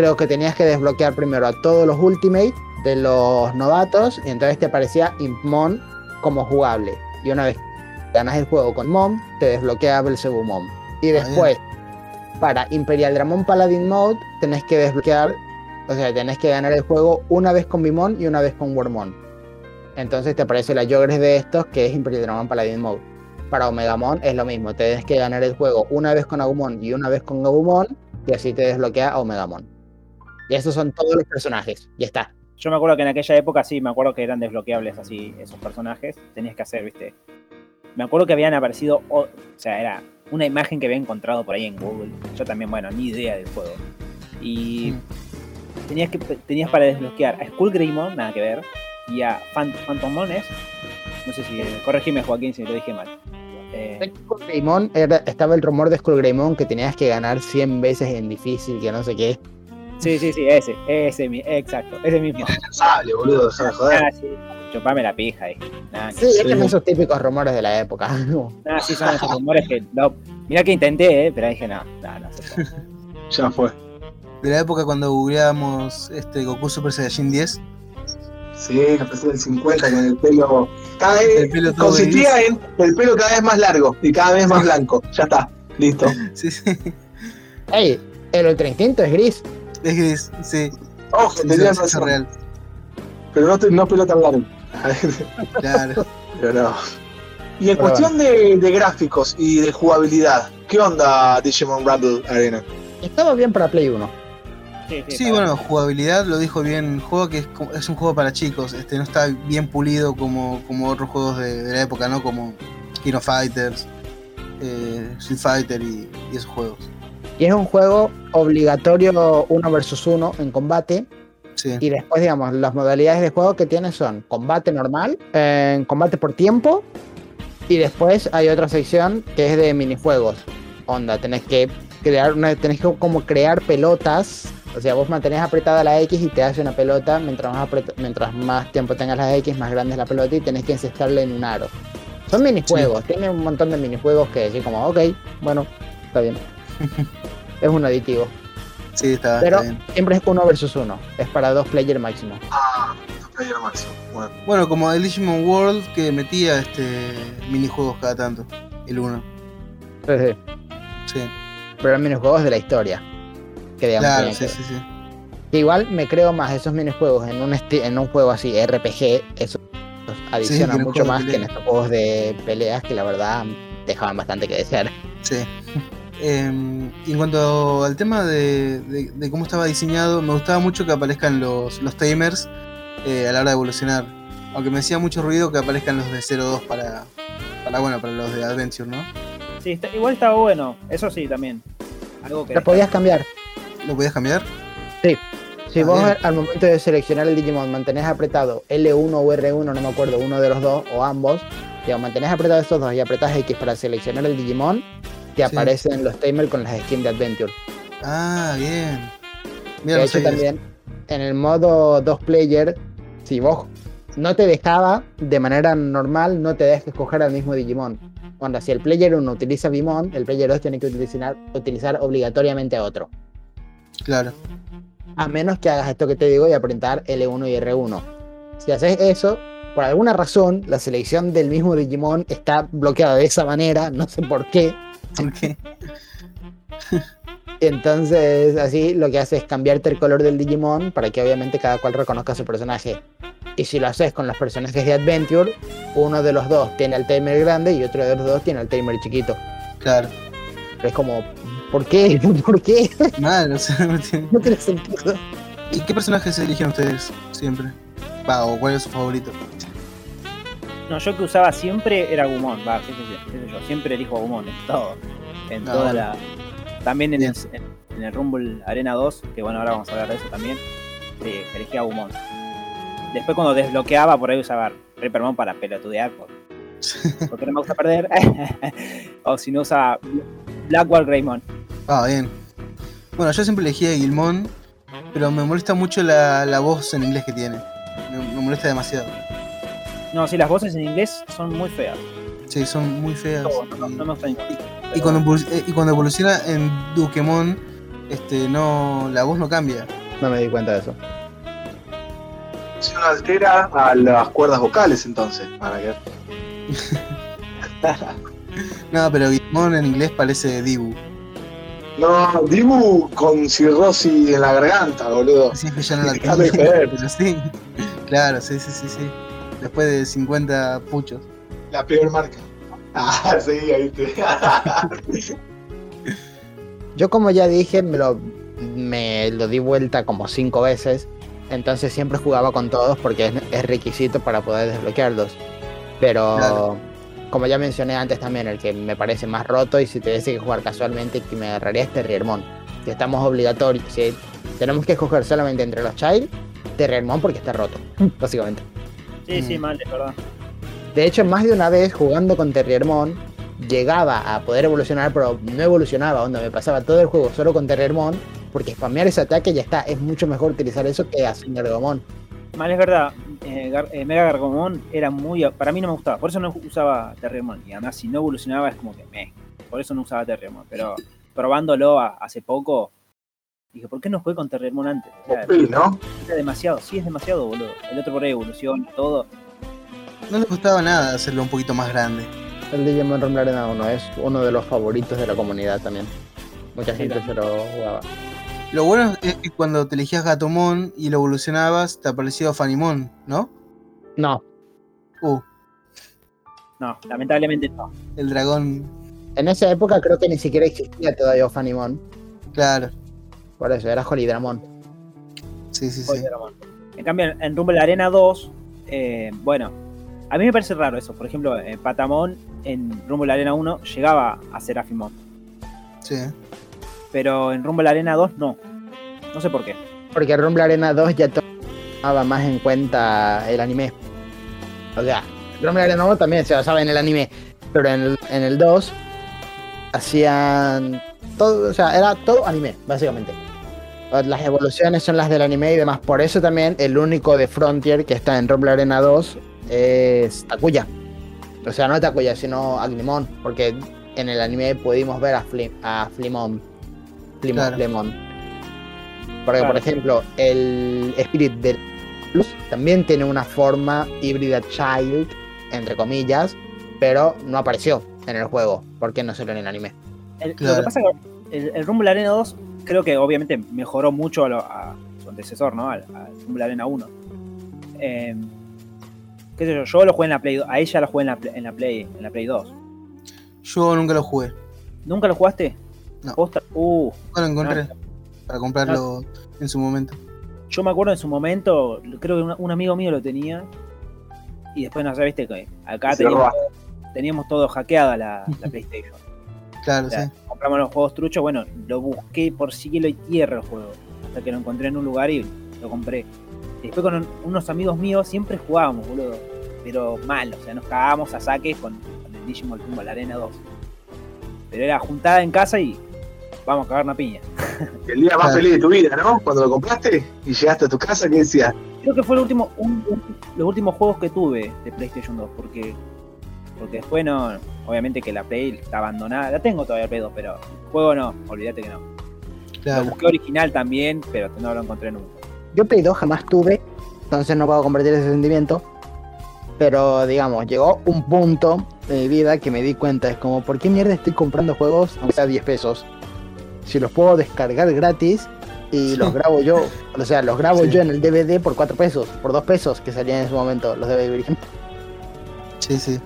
creo que tenías que desbloquear primero a todos los Ultimate de los novatos y entonces te aparecía Impmon como jugable. Y una vez ganas el juego con Mom, te desbloquea Belzebumon. Y bien. después, para Imperial Dramon Paladin Mode, tenés que desbloquear, o sea, tenés que ganar el juego una vez con Bimon y una vez con Wormon. Entonces te aparece la Yogres de estos, que es Imperial Dramon Paladin Mode. Para Omegamon es lo mismo, tenés que ganar el juego una vez con Agumon y una vez con Gabumon, y así te desbloquea a Omegamon. Y esos son todos los personajes, ya está. Yo me acuerdo que en aquella época sí, me acuerdo que eran desbloqueables así esos personajes. Tenías que hacer, viste. Me acuerdo que habían aparecido, o, o sea, era una imagen que había encontrado por ahí en Google. Yo también, bueno, ni idea del juego. Y tenías que tenías para desbloquear a Skull Greymon, nada que ver, y a Phant- Phantomon es. No sé si corregime Joaquín si lo dije mal. Eh, era- estaba el rumor de Skullgreymon que tenías que ganar 100 veces en difícil, que no sé qué. Sí, sí, sí, ese, ese, mi- exacto, ese mismo. Sable, boludo, déjame joder. Ah, sí, chupame la pija ahí. Nada, Sí, eran esos típicos rumores de la época. Ah, sí, son esos rumores que. No, mirá que intenté, eh, pero dije, no, no, no se puede. Ya fue. de la época cuando googleábamos este Goku Super Saiyajin 10. Sí, empezó del 50 con el pelo. Cada vez El pelo todo consistía en el pelo cada vez más largo y cada vez más blanco. Ya está, listo. Sí, sí. Ey, el Ultra Instinto es gris. Es gris, sí. Ojo, sí, tenías eso es razón. real. Pero no, te- no pelo tan largo. Claro. Pero no. Y en Pero cuestión de, de gráficos y de jugabilidad, ¿qué onda Digimon Rumble Arena? Estaba bien para Play 1. Sí, sí, bueno, jugabilidad lo dijo bien el juego que es, como- es un juego para chicos, este no está bien pulido como, como otros juegos de, de la época, ¿no? Como King of Fighters, eh, Street Fighter y, y esos juegos. Y es un juego obligatorio uno versus uno en combate. Sí, Y después, digamos, las modalidades de juego que tiene son combate normal, eh, combate por tiempo. Y después hay otra sección que es de minijuegos. Onda, tenés que crear una, tenés que como crear pelotas. O sea, vos mantenés apretada la X y te hace una pelota. Mientras más, mientras más tiempo tengas la X, más grande es la pelota y tenés que encestarle en un aro. Son minijuegos, tiene un montón de minijuegos que decir como, ok, bueno, está bien. es un aditivo. sí, está, Pero está bien. siempre es uno versus uno. Es para dos player máximo. Ah, player máximo. Bueno. Bueno, como el Digimon World que metía este minijuegos cada tanto, el 1. Sí, sí. Sí, Pero eran minijuegos de la historia. Que digamos claro, sí, que- sí, sí. que igual me creo más esos minijuegos en un, en un juego así, RPG. Eso adiciona mucho más que en estos juegos de peleas que la verdad dejaban bastante que desear. Sí. Em, y en cuanto al tema de, de- de cómo estaba diseñado, me gustaba mucho que aparezcan los, los tamers eh, a la hora de evolucionar. Aunque me hacía mucho ruido que aparezcan los de 0-2 para, para, bueno, para los de Adventure, ¿no? Sí, está- igual estaba bueno. Eso sí, también. Algo que. Lo podías cambiar. ¿Lo podías cambiar? Si Ah, vos bien. al momento de seleccionar el Digimon mantenés apretado L1 o R1, no me acuerdo, uno de los dos o ambos, digamos, mantenés apretado estos dos y apretás X para seleccionar el Digimon, Sí. aparecen los tamers con las skins de Adventure. Ah, bien. Mira, de hecho, también en el modo 2 player, si vos no te dejaba de manera normal, no te dejas escoger al mismo Digimon. Cuando si el player 1 utiliza Bimon, el player 2 tiene que utilizar, utilizar obligatoriamente a otro. Claro. A menos que hagas esto que te digo y apretar L1 y R1. Si haces eso, por alguna razón, la selección del mismo Digimon está bloqueada de esa manera, no sé por qué. ¿Por qué? Entonces, así lo que hace es cambiarte el color del Digimon para que obviamente cada cual reconozca su personaje. Y si lo haces con los personajes de Adventure, uno de los dos tiene el timer grande y otro de los dos tiene el timer chiquito. Claro. Pero es como, ¿por qué? ¿Por qué? Mal, o sea, no tiene- No tiene sentido. ¿Y qué personajes eligen ustedes siempre? Va, o cuál es su favorito. No, yo que usaba siempre era Gumon. Va, qué sé yo, qué sé yo, Siempre elijo a Gumon en todo. En Ah, toda la. También en el, en, en el Rumble Arena 2, que bueno, ahora vamos a hablar de eso también. eh, elegí a Gumon. Después cuando desbloqueaba por ahí usaba Reapermon para pelotudear por- porque no me gusta perder. o si no usaba Blackwall Greymon. Ah, bien. Bueno, yo siempre elegí a pero me molesta mucho la, la voz en inglés que tiene. Me, me molesta demasiado. No, sí, las voces en inglés son muy feas. Sí, son muy feas. No, no, y- no ninguna. Y cuando, eh, y cuando evoluciona en Dukemon, este, no, la voz no cambia. No me di cuenta de eso. Si uno altera a las cuerdas vocales entonces. Para que... No, pero Gilmon en inglés parece Dibu. No, Dibu con cirrosis en la garganta, boludo. Es que ya no la joder. pero sí. Claro, sí, sí, sí, sí. Después de 50 puchos. La peor marca. Ah, sí, ahí te. Yo como ya dije, me lo, me lo di vuelta como cinco veces. Entonces siempre jugaba con todos porque es, es requisito para poder desbloquearlos. Pero Claro. como ya mencioné antes también, el que me parece más roto y si tuviese que jugar casualmente que me agarraría es Terriermon. Si estamos obligatorios, si tenemos que escoger solamente entre los Child, Terriermon porque está roto, básicamente. Sí, sí, Mm. mal, es verdad. De hecho, más de una vez jugando con Terriermon, llegaba a poder evolucionar, pero no evolucionaba, onda, me pasaba todo el juego solo con Terriermon, porque spamear ese ataque ya está, es mucho mejor utilizar eso que hacer Gargomon. Mal es verdad, eh, Gar- eh, Mega Gargomon era muy. Para mí no me gustaba, por eso no usaba Terriermon. Y además, si no evolucionaba, es como que me. Por eso no usaba Terriermon. Pero probándolo a- hace poco, Dije, ¿por qué no jugué con Terremon antes? O sea, Sí, ¿no? era demasiado, sí es demasiado, boludo. El otro por ahí evolución y todo. No le costaba nada hacerlo un poquito más grande. El Digimon Rumble Arena 1 es uno de los favoritos de la comunidad también. Mucha Sí, gente se lo jugaba. Lo bueno es que cuando te elegías Gatomon y lo evolucionabas, te aparecía Fanimon, ¿no? No, Uh, No, lamentablemente no. el dragón, en esa época creo que ni siquiera existía todavía Fanimon. claro. Por eso, era Holidramon. Sí, sí, sí. Hermano. En cambio, en Rumble Arena 2, eh, bueno, a mí me parece raro eso. Por ejemplo, eh, Patamon en Rumble Arena 1 llegaba a ser Afimon, Sí. pero en Rumble Arena 2 no. No sé por qué. Porque Rumble Arena 2 ya tomaba más en cuenta el anime. O sea, Rumble Arena 1 también se basaba en el anime. Pero en el, en el 2 hacían todo, o sea, era todo anime, básicamente. Las evoluciones son las del anime y demás. Por eso también el único de Frontier que está en Rumble Arena 2 es Takuya. O sea, no Takuya, sino Agnemon. Porque en el anime pudimos ver a, Flim, a Flimon. Flimon, Claro. Porque, Claro. por ejemplo, el Spirit de Luz también tiene una forma híbrida Child, entre comillas, pero no apareció en el juego. porque no solo en el anime? El- Lo que pasa es que el, el Rumble Arena 2 creo que obviamente mejoró mucho a, lo- a su antecesor, ¿no? Al, Rumble Arena 1. Eh, qué sé yo, yo lo jugué en la Play 2, a ella lo jugué en la, Play- en la Play, en la Play 2. Yo nunca lo jugué. ¿Nunca lo jugaste? No. Uh, Nunca lo encontré para comprarlo en su momento. yo me acuerdo en su momento, creo que un, un amigo mío lo tenía. Y después, no sé, viste que acá teníamos, teníamos todo hackeada la, la PlayStation. Claro, O sea, sí. Compramos los juegos truchos, bueno, lo busqué por cielo y tierra el juego. Hasta que lo encontré en un lugar y lo compré. Y después con un- unos amigos míos siempre jugábamos, boludo. Pero mal, o sea, nos cagábamos a saques con, con el Digimon la Arena 2. Pero era juntada en casa y vamos a cagar una piña. El día más feliz de tu vida, ¿no? Cuando lo compraste y llegaste a tu casa, ¿qué decías? Creo que fue el último, un- un- los últimos juegos que tuve de PlayStation 2, porque porque después no, obviamente que la Play está abandonada, la tengo todavía 2, pero juego no, olvídate que no. Lo Claro. busqué original también, pero no lo encontré nunca. Yo Play 2 jamás tuve, entonces no puedo compartir ese sentimiento. Pero digamos, llegó un punto de mi vida que me di cuenta, es como, ¿por qué mierda estoy comprando juegos aunque sea 10 pesos? Si los puedo descargar gratis y Sí. los grabo yo, o sea, los grabo Sí. yo en el DVD por 4 pesos, por 2 pesos que salían en ese momento los DVD virgen. Sí, sí.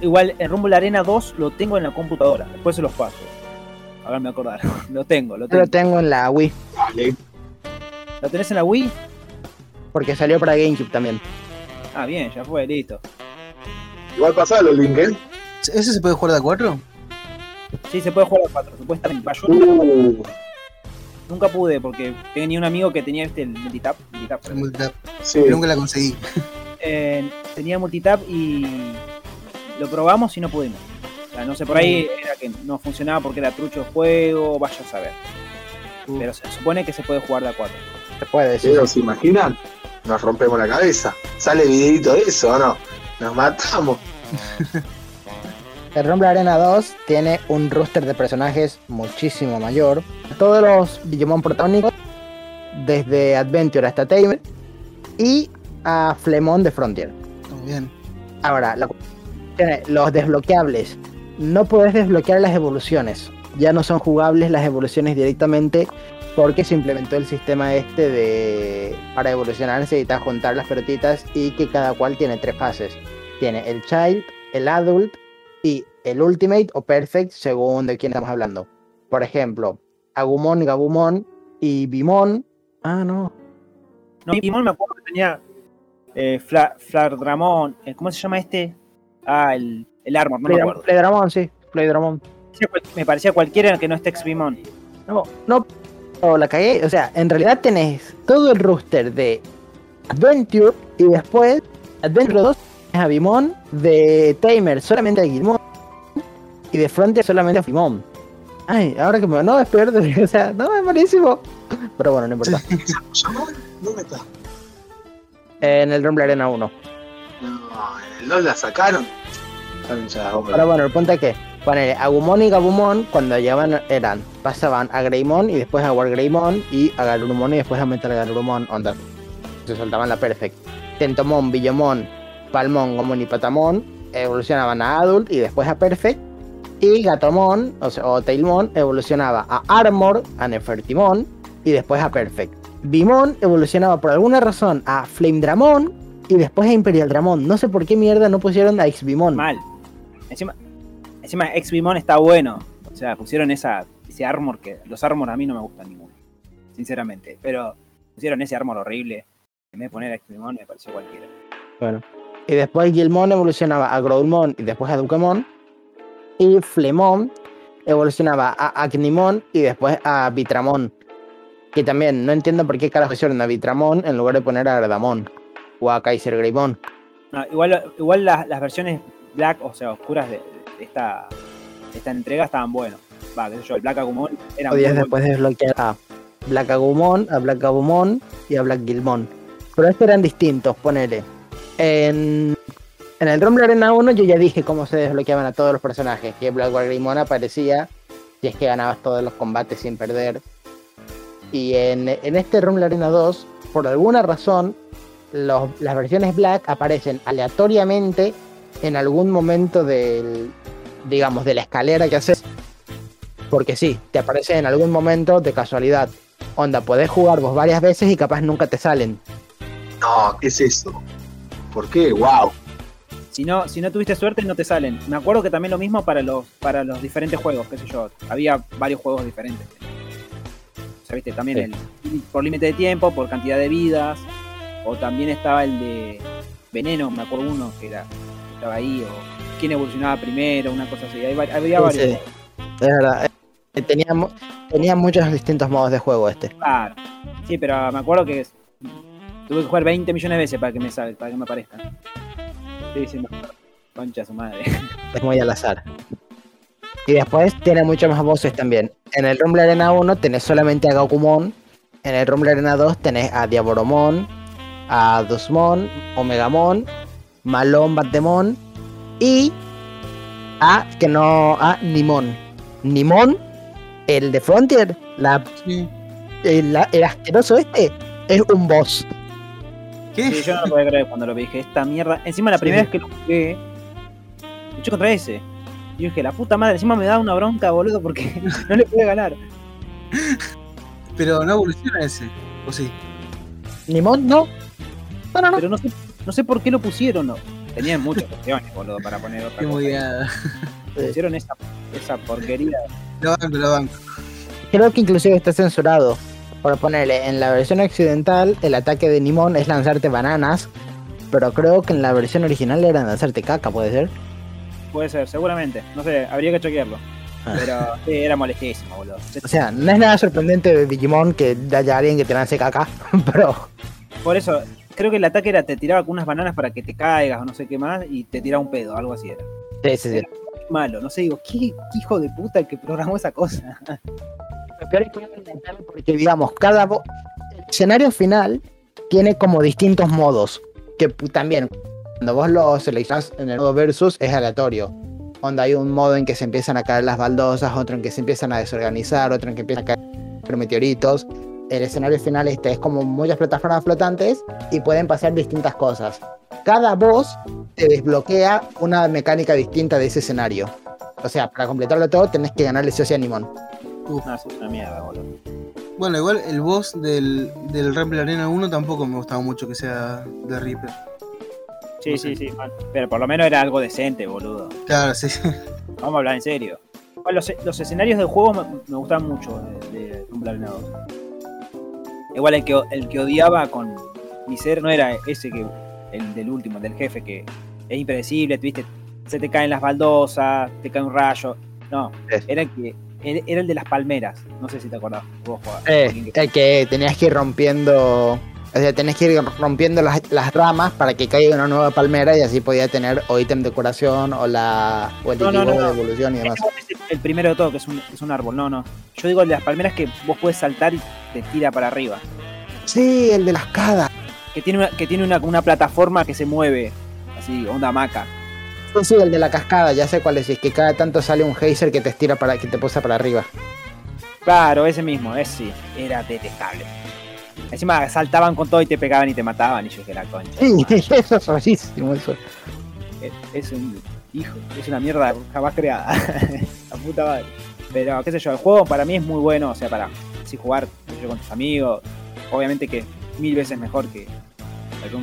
Igual el Rumble Arena 2 lo tengo en la computadora, después se los paso. Ahora me acordar. Lo tengo, lo Yo tengo. lo tengo en la Wii, Vale. ¿Lo tenés en la Wii? porque salió para GameCube también. Ah, bien, ya fue, listo. Igual pasaba los links, ¿eh? ¿Ese se puede jugar de a cuatro? Sí, se puede jugar a 4, supuestamente. Va, Yo nunca, Uh, nunca pude porque tenía un amigo que tenía este, el multitap. multitap, El multitap. sí. Pero Nunca la conseguí. Eh, tenía multitap y lo probamos y no pudimos. O sea, no sé, por ahí era que no funcionaba porque era trucho el juego, vaya a saber. Uh. Pero se supone que se puede jugar de a 4. Se puede decir. Pero, ¿se imaginan? Nos rompemos la cabeza. Sale videito de eso, ¿o no? Nos matamos. El Rumble Arena 2 tiene un roster de personajes muchísimo mayor. Todos los Digimon protagónicos, desde Adventure hasta Tamer, y a Flemon de Frontier. Muy bien. Ahora, la los desbloqueables. No podés desbloquear las evoluciones. Ya no son jugables las evoluciones directamente porque se implementó el sistema este de... Para evolucionar necesitas juntar las pelotitas y que cada cual tiene tres fases. Tiene el Child, el Adult y el Ultimate o Perfect según de quién estamos hablando. Por ejemplo, Agumon, Gabumon y Bimon. Ah, no. No, Digimon me acuerdo que tenía eh, Fla- Flardramon, eh, ¿cómo se llama este? Ah, el, el Armor, no me Play- acuerdo. Playdramon, sí. Playdramon. Cual- Me parecía cualquiera que no esté Exbimon. No, no, no, la cagué. O sea, en realidad tenés todo el roster de Adventure y después Adventure 2 es a Bimon, de Tamer solamente a Gilmon y de Frontier solamente a Fimon. Ay, ahora que me. No, es peor de. O sea, no, es malísimo. Pero bueno, no importa. ¿Dónde está? En el Rumble Arena 1. No, en el 2 la sacaron. Pero bueno, el punto es que Ponele, Agumon y Gabumon cuando llegaban eran, pasaban a Greymon y después a Wargreymon y a Garurumon y después a Metal Garurumon, onda. Se soltaban la Perfect. Tentomon, Billomon, Palmon, Gomon y Patamon evolucionaban a Adult y después a Perfect. Y Gatomon, o, sea, o Tailmon, evolucionaba a Armor, a Nefertimon y después a Perfect. Bimon evolucionaba por alguna razón a Flame Dramon y después a Imperial Dramon. No sé por qué mierda no pusieron a X-Bimon. Mal. Encima, encima X-Bimon está bueno. O sea, pusieron esa, ese armor que. Los armor a mí no me gustan ninguno. Sinceramente. Pero pusieron ese armor horrible. En vez de poner a X-Bimon me pareció cualquiera. Bueno. Y después Gilmon evolucionaba a Growlmon y después a Dukemon. Y Flemon evolucionaba a Acnimon y después a Vitramon. Que también no entiendo por qué carajo hicieron a Vitramon en lugar de poner a Ardamon o a Kaiser Greymon. No, igual igual las, las versiones black, o sea, oscuras de, de esta, de esta entrega estaban buenos. Va, qué sé yo, el Black Agumon era muy Podías bueno. después desbloquear a Black Agumon, a Black Agumon y a Black Gilmon. Pero estos eran distintos, ponele. En, en el Rumble Arena 1 yo ya dije cómo se desbloqueaban a todos los personajes. Que Black Greymon aparecía si es que ganabas todos los combates sin perder. Y en, en este Rumble Arena 2, por alguna razón, los- las versiones Black aparecen aleatoriamente en algún momento del, digamos, de la escalera que haces. Porque sí, te aparece en algún momento de casualidad. Onda, podés jugar vos varias veces y capaz nunca te salen. No, ¿qué es eso? ¿Por qué? ¡Wow! Si no, si no tuviste suerte, no te salen. Me acuerdo que también lo mismo para los, para los diferentes juegos, qué sé yo. Había varios juegos diferentes. O sea, viste, también Sí. el por límite de tiempo, por cantidad de vidas. O también estaba el de Veneno, me acuerdo uno que era que estaba ahí, o quién evolucionaba primero, una cosa así. Había Sí, varios. sí. Es verdad. eh, Tenía, mu- tenía muchos distintos modos de juego este. Claro. Sí, pero me acuerdo que tuve que jugar 20 millones de veces para que me salga, para que me aparezcan. Estoy diciendo, concha su madre. Es muy al azar. Y después tiene muchas más voces también. En el Rumble Arena 1 tenés solamente a Gakumon. En el Rumble Arena 2 tenés a Diaboromon, a Dusmon, Omegamon, Malon Batdemon y a que no a Nimon. Nimon, el de Frontier, la, Sí. el, la- el asqueroso este, es un boss. ¿Qué? Sí, yo no lo podía creer cuando lo vi. Dije, esta mierda. Encima, la Sí. primera vez que lo jugué, luché contra ese. Y yo dije, la puta madre, encima me da una bronca, boludo, porque no le pude ganar. Pero no evoluciona ese. ¿O sí? Nimon, no. No, no, no. Pero no sé, no sé por qué lo pusieron. No. Tenían muchas opciones, boludo, para poner otra Qué cosa. moviada. Pusieron esa, esa porquería. Lo banco, lo banco. Creo que inclusive está censurado. Por ponerle, en la versión occidental, el ataque de Nimon es lanzarte bananas. Pero creo que en la versión original era lanzarte caca, ¿puede ser? Puede ser, seguramente. No sé, habría que chequearlo. Ah. Pero sí, era molestísimo, boludo. O sea, no es nada sorprendente de Digimon que haya alguien que te lance caca. Pero Por eso, creo que el ataque era te tiraba con unas bananas para que te caigas o no sé qué más y te tiraba un pedo, algo así era. sí, sí, sí. Malo, no sé, digo, ¿qué, qué hijo de puta el que programó esa cosa? Lo peor es que porque, digamos, cada el escenario final tiene como distintos modos. Que también, cuando vos lo seleccionás en el modo versus, es aleatorio. Donde hay un modo en que se empiezan a caer las baldosas, otro en que se empiezan a desorganizar, otro en que empiezan a caer meteoritos. El escenario final este es como muchas plataformas flotantes y pueden pasar distintas cosas. Cada boss te desbloquea una mecánica distinta de ese escenario. O sea, para completarlo todo tenés que ganarle sí o sí a Nimon. No, es una mierda, boludo. Bueno, igual el boss del, del Rumble Arena 1 tampoco me gustaba mucho que sea de Reaper. Sí, No sí, sé. sí. Pero por lo menos era algo decente, boludo. Claro, sí. Vamos a hablar en serio. Bueno, Los, los escenarios del juego me, me gustaban mucho de, de Rumble Arena 2. Igual el que, el que odiaba con mi ser no era ese que el del último, el del jefe, que es impredecible, ¿viste? se te caen las baldosas, te cae un rayo. No, Es. era el que era el de las palmeras. No sé si te acordás. Vos. Eh, el que tenías que ir rompiendo. O sea, tenés que ir rompiendo las, las ramas para que caiga una nueva palmera y así podía tener o ítem de curación o la o el No, no, Digivolve no, no. de evolución y demás. Ese el primero de todo, que es un, es un árbol. No, no. Yo digo el de las palmeras que vos puedes saltar y te tira para arriba. Sí, el de las cadas. Que tiene una, que tiene una, una plataforma que se mueve. Así, onda hamaca. Sí, sí, el de la cascada, ya sé cuál es. Es que cada tanto sale un geyser que te estira para que te posa para arriba. Claro, ese mismo, ese sí, era detestable. Encima saltaban con todo y te pegaban y te mataban y yo dije la concha. Sí, eso es rarísimo eso. Es, es un hijo, es una mierda jamás creada. la puta madre. Pero qué sé yo, el juego para mí es muy bueno, o sea, para así jugar yo, con tus amigos. Obviamente que es mil veces mejor que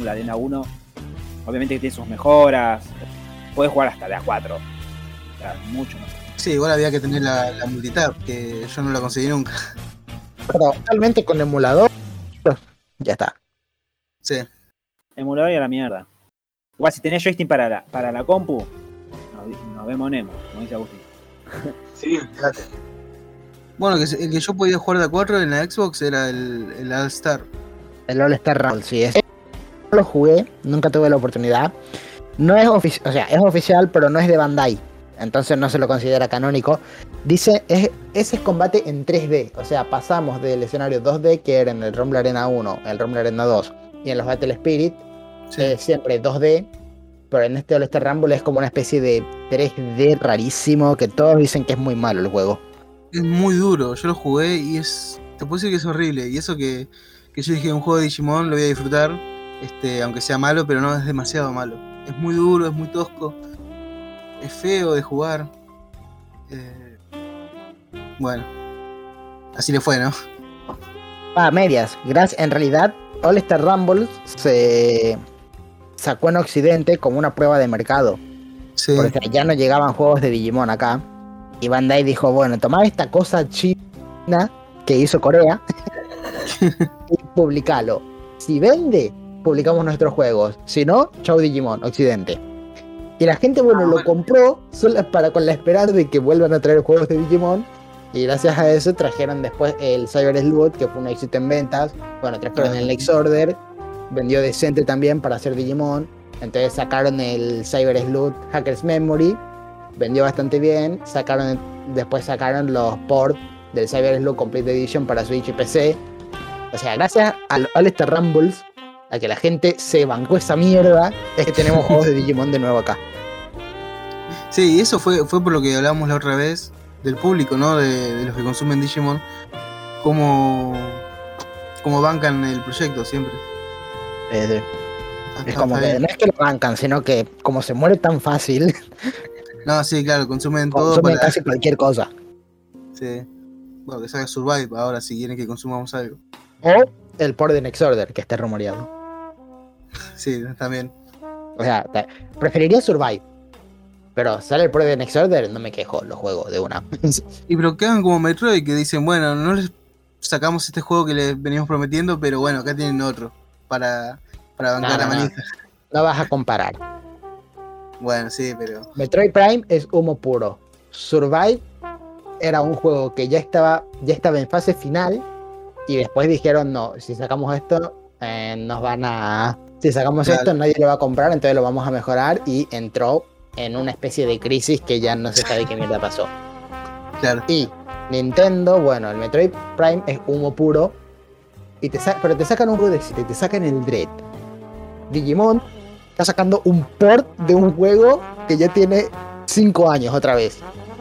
la Arena 1. Obviamente que tiene sus mejoras. Puedes jugar hasta de a 4. O sea, mucho mejor. Sí, igual había que tener la, la multitap, que yo no la conseguí nunca. Pero realmente con emulador, ya está. Sí. Emulador y a la mierda. Igual si tenés joystick para la, para la compu, nos, nos vemos Nemo, como dice Agustín. Sí, Bueno, el que yo podía jugar de a 4 en la Xbox era el, el All Star. El All Star Rumble, sí. Es... No lo jugué, nunca tuve la oportunidad. No es oficial, o sea, es oficial, pero no es de Bandai. Entonces no se lo considera canónico. Dice, es, ese es combate en 3D. O sea, pasamos del escenario 2D, que era en el Rumble Arena 1, el Rumble Arena 2 y en los Battle Spirit, Sí. eh, siempre 2D. Pero en este All Star Rumble es como una especie de 3D rarísimo que todos dicen que es muy malo el juego. Es muy duro, yo lo jugué y es. Te puedo decir que es horrible. Y eso que, que yo dije un juego de Digimon lo voy a disfrutar, este, aunque sea malo, pero no es demasiado malo. Es muy duro, es muy tosco. Es feo de jugar. Eh, bueno. Así le fue, ¿no? A medias. Gracias, en realidad, All Star Rumble se sacó en Occidente como una prueba de mercado. Sí. Porque ya no llegaban juegos de Digimon acá. Y Bandai dijo, bueno, tomad esta cosa china que hizo Corea y publicalo. Si vende, publicamos nuestros juegos. Si no, chau Digimon, Occidente. Y la gente, bueno, Ah, lo bueno. compró solo para con la esperanza de que vuelvan a traer juegos de Digimon. Y gracias a eso trajeron después el Cyber Sleuth, que fue un éxito en ventas. Bueno, trajeron Ah. el Next Order, vendió decente también para hacer Digimon. Entonces sacaron el Cyber Sleuth Hacker's Memory, vendió bastante bien. Sacaron, después sacaron los ports del Cyber Sleuth Complete Edition para Switch y PC. O sea, gracias al All Star Rumbles, a que la gente se bancó esa mierda, es que tenemos juegos de Digimon de nuevo acá. Sí, y eso fue, fue por lo que hablábamos la otra vez, del público, ¿no? De, de los que consumen Digimon. Cómo, cómo bancan el proyecto siempre. Eh, Está- es como está que no es que lo bancan, sino que como se muere tan fácil, No, sí, claro, consumen todo consumen para. casi cualquier cosa. Sí. Bueno, que salga Survive ahora si quieren que consumamos algo. O el port de Next Order, que esté rumoreado. Sí, también. O sea, preferiría Survive. Pero sale el port de Next Order, no me quejo, lo juego de una. Y pero que hagan como Metroid, que dicen, bueno, no les sacamos este juego que les venimos prometiendo, pero bueno, acá tienen otro para, para bancar No, la no, no. manija. no vas a comparar. Bueno, sí, pero. Metroid Prime es humo puro. Survive era un juego que ya estaba, ya estaba en fase final y después dijeron, no, si sacamos esto, eh, nos van a... Si sacamos Claro. esto, nadie lo va a comprar, entonces lo vamos a mejorar y entró en una especie de crisis que ya no se sabe qué mierda pasó. Claro. Y Nintendo, bueno, el Metroid Prime es humo puro, y te pero te sacan un juego de éxito y te sacan el Dread. Digimon está sacando un port de un juego que ya tiene 5 años otra vez,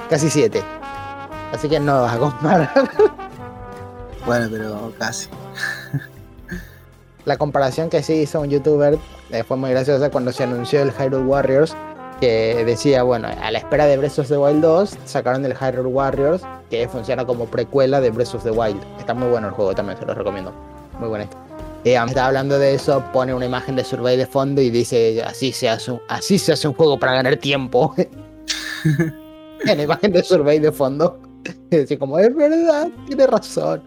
casi 7. Así que no vas a comparar. Bueno, pero casi. La comparación que sí hizo un youtuber eh, fue muy graciosa cuando se anunció el Hyrule Warriors, que decía, bueno, a la espera de Breath of the Wild 2, sacaron el Hyrule Warriors, que funciona como precuela de Breath of the Wild. Está muy bueno el juego también, se lo recomiendo. Muy bueno. Y a estaba hablando de eso, pone una imagen de Survey de fondo y dice, así se hace un, así se hace un juego para ganar tiempo. en la imagen de Survey de fondo. Decía como, es verdad, tiene razón.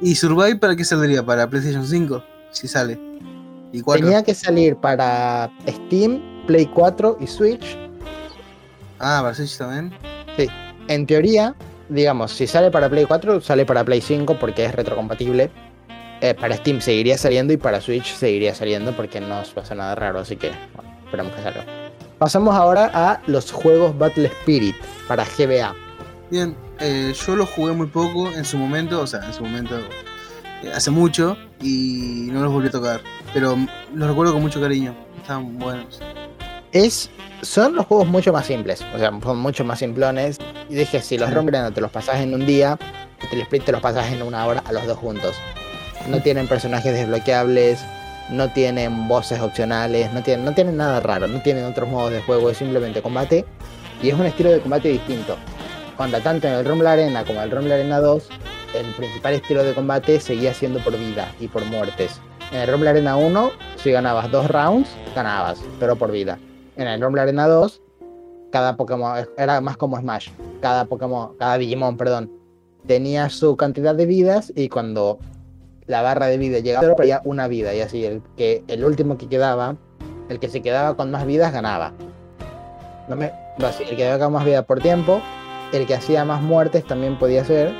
¿Y Survive para qué saldría? ¿Para PlayStation 5? Si sale. ¿Y 4? Tenía que salir para Steam, Play 4 y Switch. Ah, para Switch también. En teoría, digamos, si sale para Play 4, sale para Play 5 porque es retrocompatible. Eh, para Steam seguiría saliendo y para Switch seguiría saliendo porque no pasa nada raro, así que bueno, esperamos que salga. Pasamos ahora a los juegos Battle Spirit para GBA. Bien, eh, yo lo jugué muy poco en su momento, o sea, en su momento eh, hace mucho y no los volví a tocar. Pero los recuerdo con mucho cariño. Estaban buenos. Es. Son los juegos mucho más simples. O sea, son mucho más simplones. Y dije, si los Rom te los pasas en un día, el Split te los pasas en una hora a los dos juntos. No tienen personajes desbloqueables, no tienen voces opcionales, no tienen, no tienen nada raro, no tienen otros modos de juego, es simplemente combate. Y es un estilo de combate distinto. Cuando tanto en el Rumble Arena como en el Rumble Arena 2, el principal estilo de combate seguía siendo por vida y por muertes. En el Rumble Arena 1, si ganabas dos rounds, ganabas, pero por vida. En el Rumble Arena 2, cada Pokémon era más como Smash. Cada Pokémon, cada Digimon, perdón, tenía su cantidad de vidas y cuando la barra de vida llegaba, había una vida y así el que el último que quedaba, el que se quedaba con más vidas ganaba. No me, así, el que quedaba con más vida por tiempo, el que hacía más muertes también podía ser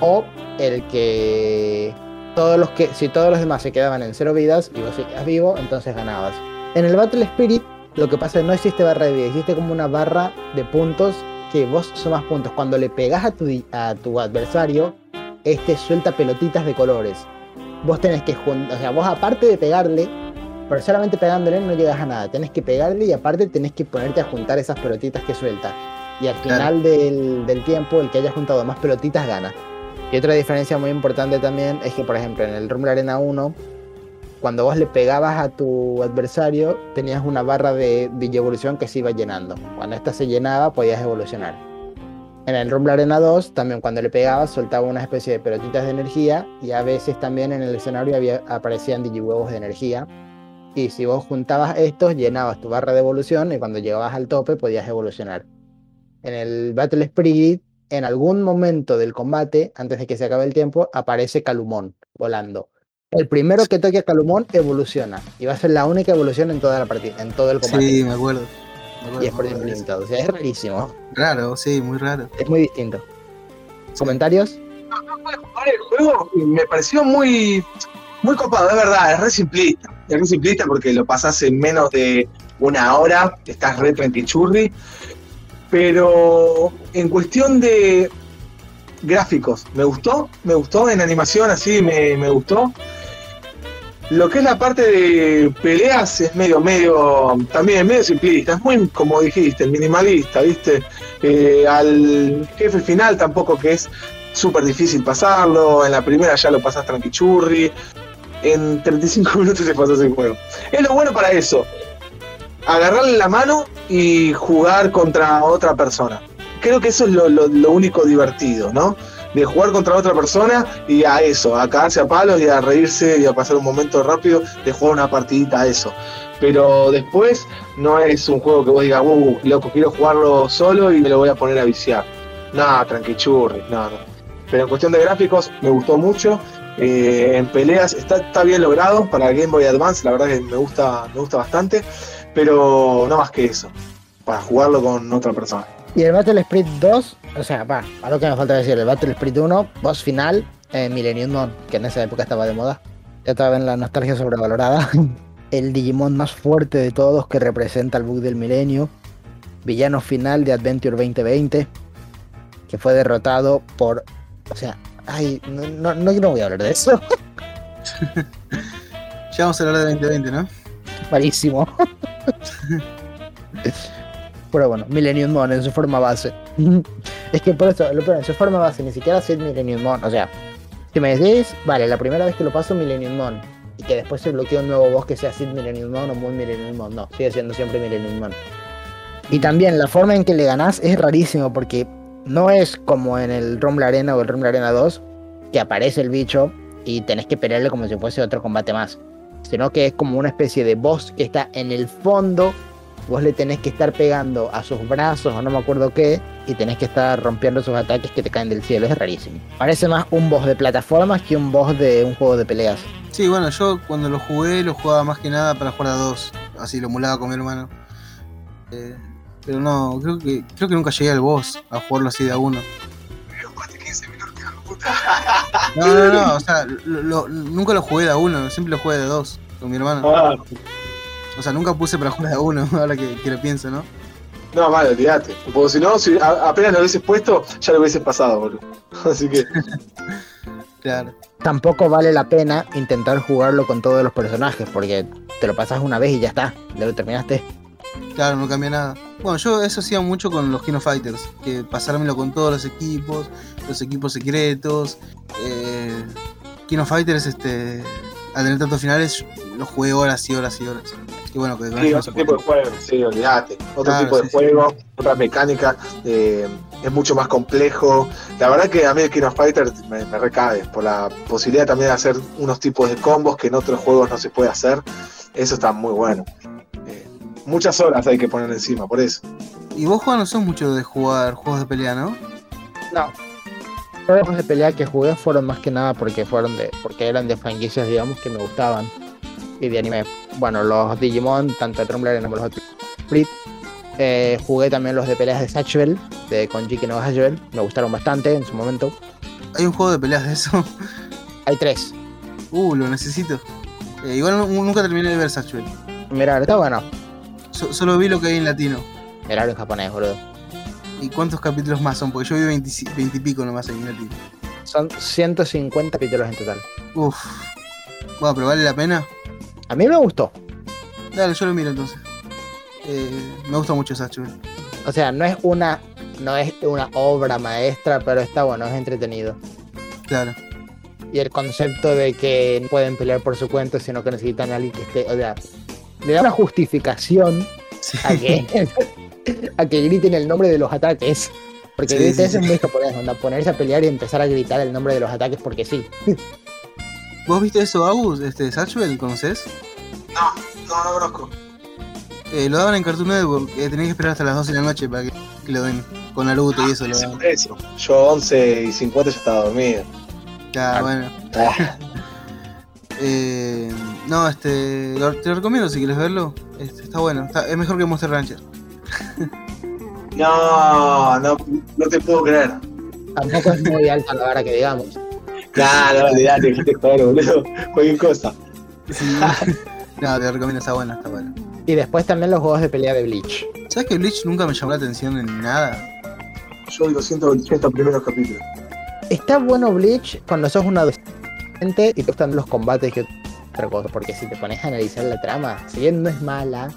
o el que todos los que si todos los demás se quedaban en cero vidas y vos seguías vivo, entonces ganabas. En el Battle Spirit lo que pasa es que no existe barra de vida, existe como una barra de puntos que vos sumas puntos. Cuando le pegas a tu, a tu adversario, este suelta pelotitas de colores. Vos tenés que juntar, o sea, vos aparte de pegarle, pero solamente pegándole no llegas a nada. Tenés que pegarle y aparte tenés que ponerte a juntar esas pelotitas que suelta. Y al final del, del tiempo, el que haya juntado más pelotitas gana. Y otra diferencia muy importante también es que, por ejemplo, en el Rumble Arena 1, cuando vos le pegabas a tu adversario, tenías una barra de evolución que se iba llenando. Cuando esta se llenaba, podías evolucionar. En el Rumble Arena 2, también cuando le pegabas, soltaba una especie de pelotitas de energía y a veces también en el escenario había, aparecían digihuevos de energía. Y si vos juntabas estos, llenabas tu barra de evolución y cuando llegabas al tope podías evolucionar. En el Battle Spirit en algún momento del combate, antes de que se acabe el tiempo, aparece Calumón volando. El primero que toque a Calumón evoluciona. Y va a ser la única evolución en toda la partida, en todo el combate. Sí, me acuerdo. y es por tiempo limitado. O sea, es rarísimo. Raro, sí, muy raro. Es muy distinto. ¿Comentarios? No, no pude jugar el juego y me pareció muy, muy copado, es verdad, es re simplista. Es re simplista porque lo pasas en menos de una hora, estás re churri. Pero en cuestión de gráficos, me gustó, me gustó, en animación así me, me gustó. Lo que es la parte de peleas es medio, medio, también medio simplista, es muy, como dijiste, minimalista, ¿viste? Eh, al jefe final tampoco que es súper difícil pasarlo, en la primera ya lo pasas tranquichurri, en 35 minutos te pasas el juego. Es lo bueno para eso, agarrarle la mano y jugar contra otra persona. Creo que eso es lo, único divertido, ¿no? De jugar contra otra persona y a eso, a cagarse a palos y a reírse y a pasar un momento rápido de jugar una partidita a eso. Pero después no es un juego que vos digas, uh, loco, quiero jugarlo solo y me lo voy a poner a viciar. No, tranquichurri, no, no. Pero en cuestión de gráficos me gustó mucho. Eh, en peleas está, está bien logrado para Game Boy Advance, la verdad que me gusta, me gusta bastante pero no más que eso, para jugarlo con otra persona. Y el Battle Sprint 2, o sea, va, a lo que me falta decir, el Battle Sprint 1, boss final, eh, Millennium Mon, que en esa época estaba de moda. Ya estaba en la nostalgia sobrevalorada. el Digimon más fuerte de todos que representa el bug del milenio. Villano final de Adventure 2020, que fue derrotado por. O sea, ay, no, no, no voy a hablar de eso. ya vamos a hablar de 2020, ¿no? Malísimo. Pero bueno, Millennium Mon en su forma base. es que por eso, lo en su forma base, ni siquiera es Millennium Mon. O sea, si me decís, vale, la primera vez que lo paso Millennium Mon y que después se bloquea un nuevo boss que sea Sid Millennium Mon o Moon Millennium Mon, no, sigue siendo siempre Millennium Mon. Y también la forma en que le ganás es rarísimo porque no es como en el Rumble Arena o el Rumble Arena 2 que aparece el bicho y tenés que pelearle como si fuese otro combate más sino que es como una especie de boss que está en el fondo. Vos le tenés que estar pegando a sus brazos o no me acuerdo qué, y tenés que estar rompiendo sus ataques que te caen del cielo. Es rarísimo. Parece más un boss de plataformas que un boss de un juego de peleas. Sí, bueno, yo cuando lo jugué lo jugaba más que nada para jugar a dos. Así lo emulaba con mi hermano. Eh, pero no, creo que creo que nunca llegué al boss a jugarlo así de a uno. No, no, no, o sea, nunca lo jugué de a uno, siempre lo jugué de dos con mi hermano. Ah. O sea, nunca puse para jugar de a uno, ahora que, lo pienso, ¿no? No, vale, olvídate. Porque si no, si apenas lo hubieses puesto, ya lo hubieses pasado, boludo. Así que. claro. Tampoco vale la pena intentar jugarlo con todos los personajes, porque te lo pasas una vez y ya está, ya lo terminaste. Claro, no cambia nada. Bueno, yo eso hacía mucho con los Kino Fighters, que pasármelo con todos los equipos, los equipos secretos. Eh, Kino Fighters, este, al tener tantos finales, jugué horas y horas y horas. Y bueno, que con Sí, otro tipo puede. de juego, sí, olvídate. Otro Claro, tipo de sí, sí. juego, otra mecánica, eh, es mucho más complejo. La verdad que a mí el King of Fighters me, me recae por la posibilidad también de hacer unos tipos de combos que en otros juegos no se puede hacer. Eso está muy bueno. Eh, muchas horas hay que poner encima, por eso. Y vos, Juan, no sos mucho de jugar juegos de pelea, ¿no? No. Los juegos de pelea que jugué fueron más que nada porque fueron de, porque eran de franquicias, digamos, que me gustaban. Y de anime. Bueno, los Digimon, tanto el Rumbler como los otros. Eh, jugué también los de peleas de Satchel, de Konjiki no Hatchel. Me gustaron bastante en su momento. Hay un juego de peleas de eso. Hay tres. Uh, lo necesito. Eh, igual no- nunca terminé de ver Satchel. Mirar, está bueno. So- solo vi lo que hay en latino. Mirar en japonés, boludo. ¿Y cuántos capítulos más son? Porque yo vi 20, y- 20 y pico nomás en latino. Son 150 capítulos en total. Uf. Bueno, pero vale la pena. A mí me gustó. Dale, yo lo miro entonces. Eh, me gusta mucho Satchel. O sea, no es una no es una obra maestra, pero está bueno, es entretenido. Claro. Y el concepto de que no pueden pelear por su cuenta, sino que necesitan a alguien que esté, o sea, le da una justificación Sí. a que, a que griten el nombre de los ataques. Porque Sí, grita sí, es muy japonés, onda, ponerse a pelear y empezar a gritar el nombre de los ataques porque sí. ¿Vos viste eso, Agus? Este, Satchel, ¿conoces? No, no, no conozco. Eh, lo daban en Cartoon Network. Eh, tenías que esperar hasta las 12 de la noche para que, que lo den. Con Naruto y eso lo daban. eso. Yo 11 y 50 ya estaba dormido. Ya, bueno. Ah, Eh, no, este. lo- te lo recomiendo si quieres verlo. Este, está bueno. está- es mejor que Monster Rancher. No, no, no te puedo creer. Tampoco es muy alta la vara que digamos. Claro, olvidate, dejate joder, boludo. Cualquier cosa. no, te recomiendo, está bueno, está bueno. Y después también los juegos de pelea de Bleach. ¿Sabes que Bleach nunca me llamó la atención en nada? Yo los 180 primeros capítulos. Está bueno Bleach cuando sos un adolescente y te gustan los combates que otra cosa, porque si te pones a analizar la trama, si bien no es mala,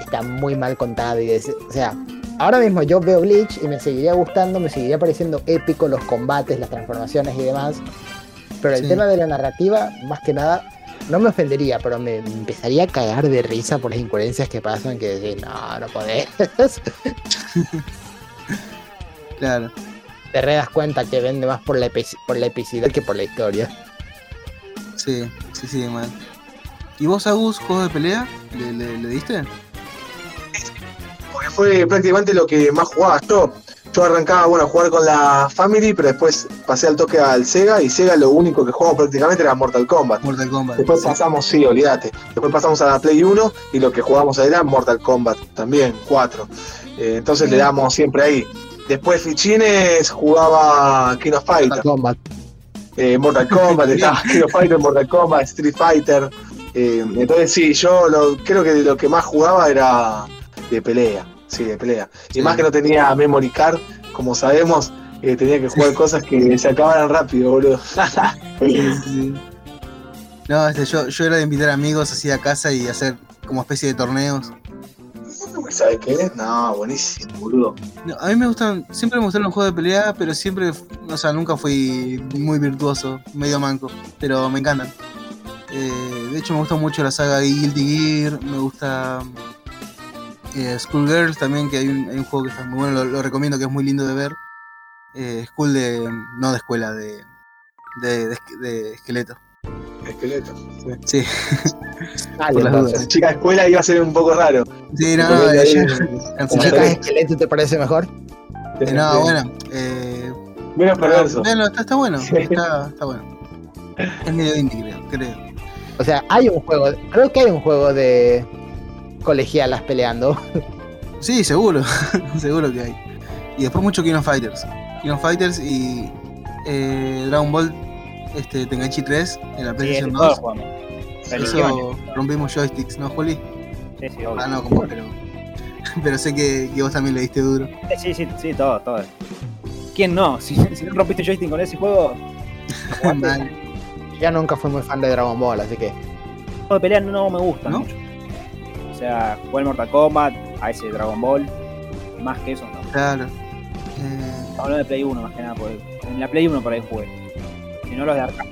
está muy mal contada y des- o sea, ahora mismo yo veo Bleach y me seguiría gustando, me seguiría pareciendo épico los combates, las transformaciones y demás, pero el Sí. tema de la narrativa, más que nada, no me ofendería, pero me empezaría a cagar de risa por las incoherencias que pasan, que decís, no, no podés. Claro. te re das cuenta que vende más por la, por la epicidad que por la historia. Sí, sí, sí, mal. ¿Y vos, Agus, juegos de pelea? ¿Le, le, le diste? Porque fue prácticamente lo que más jugaba yo. Yo arrancaba, bueno, a jugar con la Family, pero después pasé al toque al Sega y Sega lo único que jugaba prácticamente era Mortal Kombat. Mortal Kombat. Después Sí. pasamos, sí, olvídate. Después pasamos a la Play 1 y lo que jugábamos ahí era Mortal Kombat también, 4. Eh, entonces le damos siempre ahí. Después Fichines jugaba King of Fighter. Mortal Kombat. eh, Mortal Kombat, estaba King of Fighter, Mortal Kombat, Street Fighter. eh, entonces sí, yo lo, creo que lo que más jugaba era de pelea. Sí, de pelea. Y Sí. más que no tenía memory card, como sabemos, eh, tenía que jugar cosas que se acabaran rápido, boludo. Sí. No, este, yo, yo era de invitar amigos así a casa y hacer como especie de torneos. ¿Sabes qué? No, buenísimo, boludo. No, a mí me gustan, siempre me gustaron los juegos de pelea, pero siempre, o sea, nunca fui muy virtuoso, medio manco, pero me encantan. Eh, de hecho, me gusta mucho la saga Guilty Gear, me gusta eh, Schoolgirls también, que hay un, hay un juego que está muy bueno, lo, lo recomiendo, que es muy lindo de ver. Eh, school de, no de escuela, de, de, de, de esqueleto. Esqueleto. Sí, Dale, Por las entonces. dudas. Chica de escuela iba a ser un poco raro. sí, no, no, ¿Chicas cancelado. esqueleto te parece mejor? Eh, no, bueno, eh, Menos perverso. Véanlo, está, está bueno, Sí. está, está bueno. Es medio indie, creo, creo. O sea, hay un juego, creo que hay un juego de colegialas peleando. Sí, seguro, seguro que hay. Y después mucho King of Fighters. King of Fighters y eh, Dragon Ball este, Tengachi 3 en la Sí, PlayStation todos 2. jugamos. Religiones. Eso rompimos joysticks, ¿no, Juli? Sí, sí, obvio. Ah, no, como pero. Pero sé que, que vos también le diste duro. Sí, sí, sí, todo, todo. ¿Quién no? Si, si no rompiste joystick con ese juego. Yo nunca fui muy fan de Dragon Ball, así que los de pelea no me gustan ¿No? mucho. O sea, jugué el Mortal Kombat, a ese Dragon Ball. Más que eso, no. Claro. Eh, Hablo de Play 1 más que nada, porque en la Play 1 por ahí jugué. Si no los de arcade.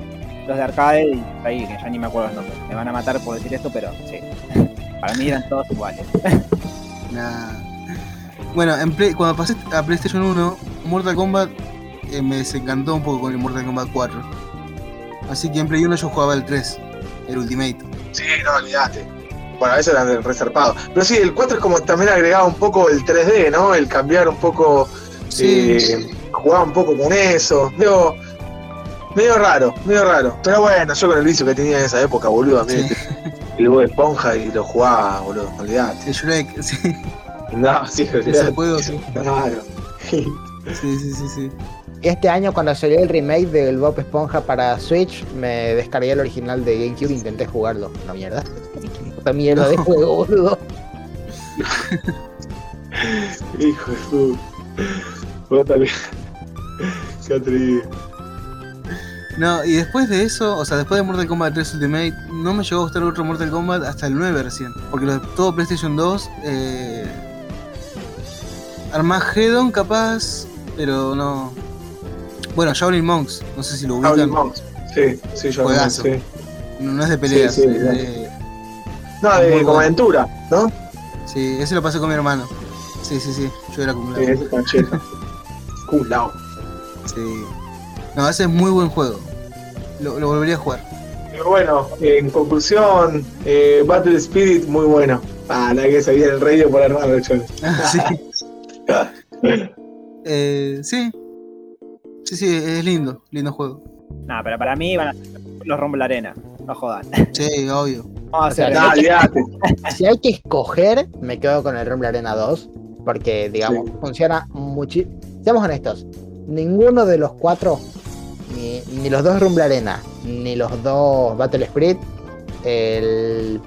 Los de arcade, y ahí, que ya ni me acuerdo el nombre. Me van a matar por decir esto, pero sí. Para mí eran todos iguales. Nah. Bueno, en Play- cuando pasé a PlayStation 1, Mortal Kombat eh, me desencantó un poco con el Mortal Kombat 4. Así que en Play 1 yo jugaba el 3, el Ultimate. Sí, no, olvídate. Bueno, a veces eran reservados. Pero sí, el 4 es como también agregaba un poco el 3D, ¿no? El cambiar un poco, Sí, eh, jugaba un poco con eso. Medio, medio raro, medio raro. Pero bueno, yo con el vicio que tenía en esa época, boludo, a mí sí. el Bob Esponja y lo jugaba, boludo, olvídate. El Shrek, sí. No, sí, Ese juego, sí. Claro. Sí, sí, sí, sí. Este año cuando salió el remake del Bob Esponja para Switch, me descargué el original de GameCube e intenté jugarlo. Una mierda. Una mierda de juego, boludo. Hijo de atrevido. No, y después de eso, o sea, después de Mortal Kombat 3 Ultimate, no me llegó a gustar otro Mortal Kombat hasta el 9 recién. Porque los todo PlayStation 2, eh, Armageddon capaz, pero no. Bueno, Shaolin Monks, no sé si lo ubican. Shaolin Monks. Sí, sí, yo Juegazo. sí. No, no es de peleas, Sí, sí, es claro. de- No, de como bueno. aventura, ¿no? Sí, ese lo pasé con mi hermano. Sí, sí, sí, yo era acumulado. Sí, ese. Sí. No, ese es muy buen juego. Lo, lo volvería a jugar. Pero bueno, en conclusión, eh, Battle Spirit muy bueno. Ah, la que se viene el radio por armarlo, chon. sí. Eh, sí. Sí, sí, es lindo, lindo juego. Nada, pero para mí van a ser los Rumble Arena. No jodan. Sí, obvio. O sea, hacer. No, olvídate. Si hay que escoger, me quedo con el Rumble Arena 2. Porque, digamos, funciona muchísimo. Seamos honestos, ninguno de los cuatro, ni, ni los dos Rumble Arena, ni los dos Battle Spirit, el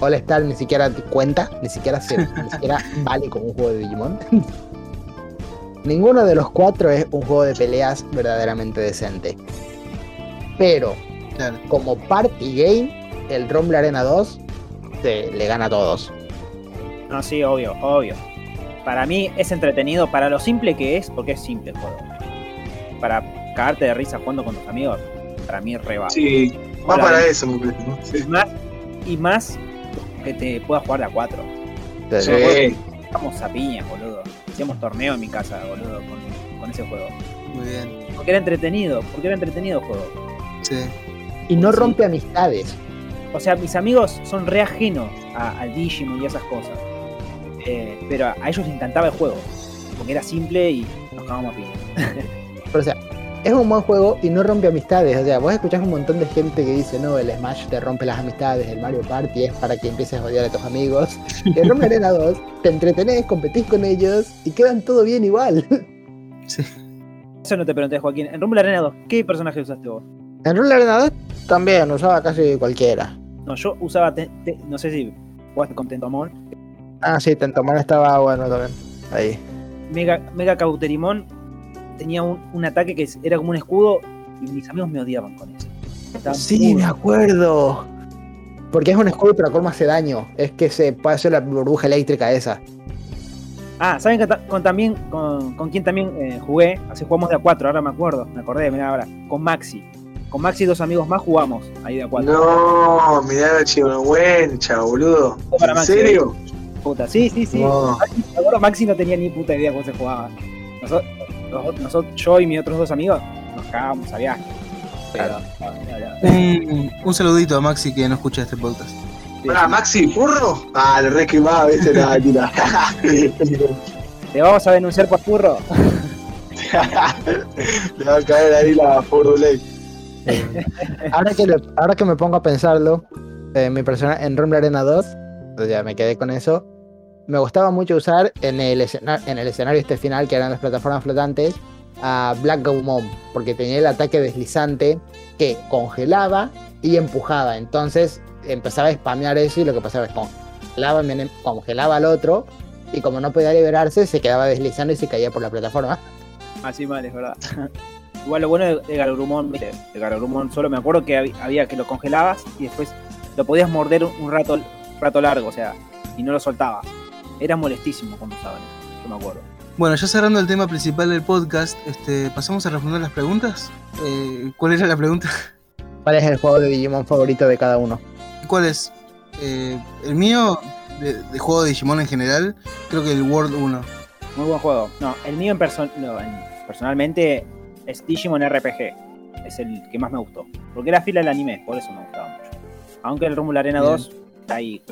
All Star ni siquiera cuenta, ni siquiera, se, ni siquiera vale como un juego de Digimon. Ninguno de los cuatro es un juego de peleas verdaderamente decente. Pero Claro. como party game, el Rumble Arena 2 se, le gana a todos. No, sí, obvio, obvio. Para mí es entretenido, para lo simple que es, porque es simple el juego. Para cagarte de risa jugando con tus amigos, para mí es re va. Sí, va Hola, para eso, ¿no? Sí. Y más, y más que te puedas jugar de a cuatro. Entonces, Sí. Estamos a piña, boludo. Hacíamos torneo en mi casa, boludo, con, con ese juego. Muy bien. Porque era entretenido, porque era entretenido el juego. Sí. Y no Sí. rompe amistades. O sea, mis amigos son re ajenos a- al Digimon y esas cosas. Eh, pero a ellos les encantaba el juego. Porque era simple y nos cagábamos a piña. Pero, o sea, es un buen juego y no rompe amistades. O sea, vos escuchás un montón de gente que dice, no, el Smash te rompe las amistades, el Mario Party es para que empieces a odiar a tus amigos. Y el Rumble Arena 2, te entretenés, competís con ellos y quedan todo bien igual. Sí. Eso no te pregunté, Joaquín. En Rumble Arena 2, ¿qué personaje usaste vos? En Rumble Arena 2 también usaba casi cualquiera. No, yo usaba, te- te- no sé si jugaste con Tentomon, Ah, sí, Tentomon estaba bueno también. Ahí. Mega, Mega Cauterimon tenía un, un ataque que era como un escudo y mis amigos me odiaban con eso. Estaban Sí, me acuerdo. Porque es un escudo, pero ¿cómo hace daño? Es que se puede hacer la burbuja eléctrica esa. Ah, ¿saben que con, también, con, con quién también eh, jugué? Así jugamos de a 4, ahora me acuerdo, me acordé, mirá ahora. Con Maxi. Con Maxi y dos amigos más jugamos ahí de a 4. No, mirá, chihuahuencha, boludo. ¿En Maxi. serio? Puta, sí, sí, sí. No. Acuerdo, Maxi no tenía ni puta idea cómo se jugaba. Nosotros, nosotros, yo y mis otros dos amigos nos cagábamos a viaje. Ya. Un, un saludito a Maxi que no escucha este podcast. Sí. Maxi, ¿furro? Ah, lo re quemaba, viste, la tira. Te vamos a denunciar por furro. Le va a caer ahí la Furro Ahora que, le- ahora que me pongo a pensarlo, eh, mi persona en Rumble Arena 2, pues ya me quedé con eso. Me gustaba mucho usar en el, escena- en el escenario este final, que eran las plataformas flotantes, a Black Gaumon, porque tenía el ataque deslizante que congelaba y empujaba. Entonces empezaba a spamear eso y lo que pasaba es que congelaba, congelaba al otro y como no podía liberarse, se quedaba deslizando y se caía por la plataforma. Así mal, es verdad. Igual lo bueno de, de Garurumon, ¿viste? de Garurumon solo me acuerdo que hab- había que lo congelabas y después lo podías morder un rato, rato largo, o sea, y no lo soltabas. Era molestísimo cuando usaban eso, yo me acuerdo. Bueno, ya cerrando el tema principal del podcast, este, pasamos a responder las preguntas. Eh, ¿Cuál era la pregunta? ¿Cuál es el juego de Digimon favorito de cada uno? ¿Cuál es? Eh, el mío, de, de juego de Digimon en general, creo que el World 1. Muy buen juego. No, el mío en, perso- no, en- personalmente es Digimon RPG. Es el que más me gustó. Porque era fila del anime, por eso me gustaba mucho. Aunque el Rumble Arena Bien. 2 está ahí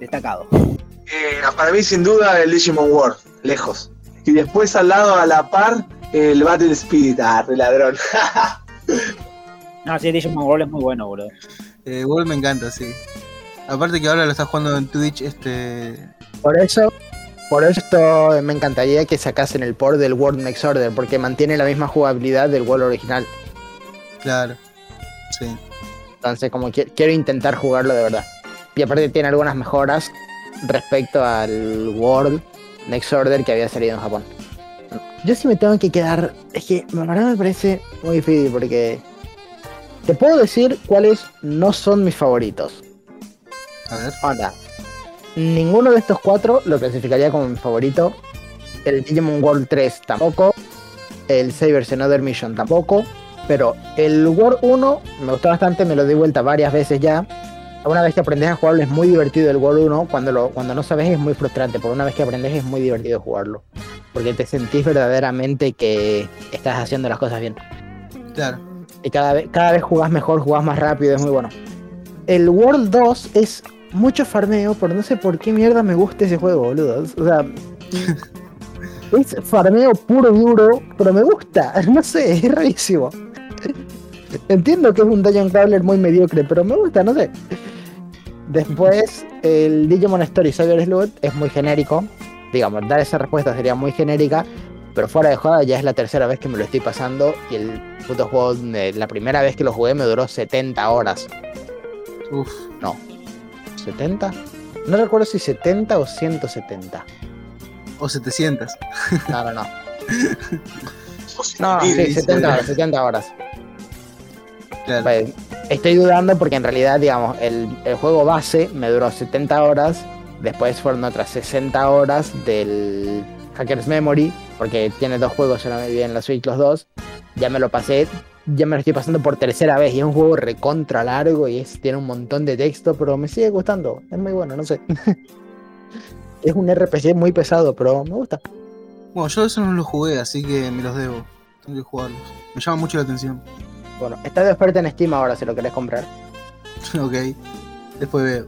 destacado. Eh, para mí, sin duda, el Digimon World, lejos. Y después al lado, a la par, el Battle Spirit. Ah, re ladrón. No, sí, Digimon World es muy bueno, boludo. Eh, World me encanta, sí. Aparte que ahora lo estás jugando en Twitch, este. Por eso, por esto me encantaría que sacasen el port del World Next Order, porque mantiene la misma jugabilidad del World original. Claro. Sí. Entonces, como que quiero intentar jugarlo de verdad. Y aparte tiene algunas mejoras respecto al World Next Order que había salido en Japón. Yo sí me tengo que quedar. Es que la verdad me parece muy difícil porque. Te puedo decir cuáles no son mis favoritos. A ver. Onda. Ninguno de estos cuatro lo clasificaría como mi favorito. El Digimon World 3 tampoco. El Sabers Another Mission tampoco. Pero el World 1 me gustó bastante, me lo di vuelta varias veces ya. Una vez que aprendes a jugarlo es muy divertido el World 1. Cuando, lo, cuando no sabes es muy frustrante, pero una vez que aprendes es muy divertido jugarlo. Porque te sentís verdaderamente que estás haciendo las cosas bien. Claro. Y cada vez, cada vez jugás mejor, jugás más rápido, es muy bueno. El World 2 es mucho farmeo, pero no sé por qué mierda me gusta ese juego, boludo. O sea, es farmeo puro y duro, pero me gusta. No sé, es rarísimo. Entiendo que es un Dungeon Crawler muy mediocre, pero me gusta, no sé. Después, el Digimon Story Cyber Sleuth es muy genérico. Digamos, dar esa respuesta sería muy genérica. Pero fuera de joda, ya es la tercera vez que me lo estoy pasando. Y el puto juego, la primera vez que lo jugué me duró 70 horas. Uf. No. ¿70? No recuerdo si 70 o 170. O 700. No, no, no. No, sí, 70 horas, 70 horas. Claro. Pues, estoy dudando porque en realidad, digamos, el, el juego base me duró 70 horas. Después fueron otras 60 horas del Hacker's Memory. Porque tiene dos juegos solamente en la Switch, los dos. Ya me lo pasé. Ya me lo estoy pasando por tercera vez. Y es un juego recontra largo y es, tiene un montón de texto. Pero me sigue gustando. Es muy bueno, no sé. es un RPG muy pesado, pero me gusta. Bueno, yo eso no lo jugué, así que me los debo. Tengo que jugarlos. Me llama mucho la atención. Bueno, está de oferta en Steam ahora si lo querés comprar. ok. Después veo.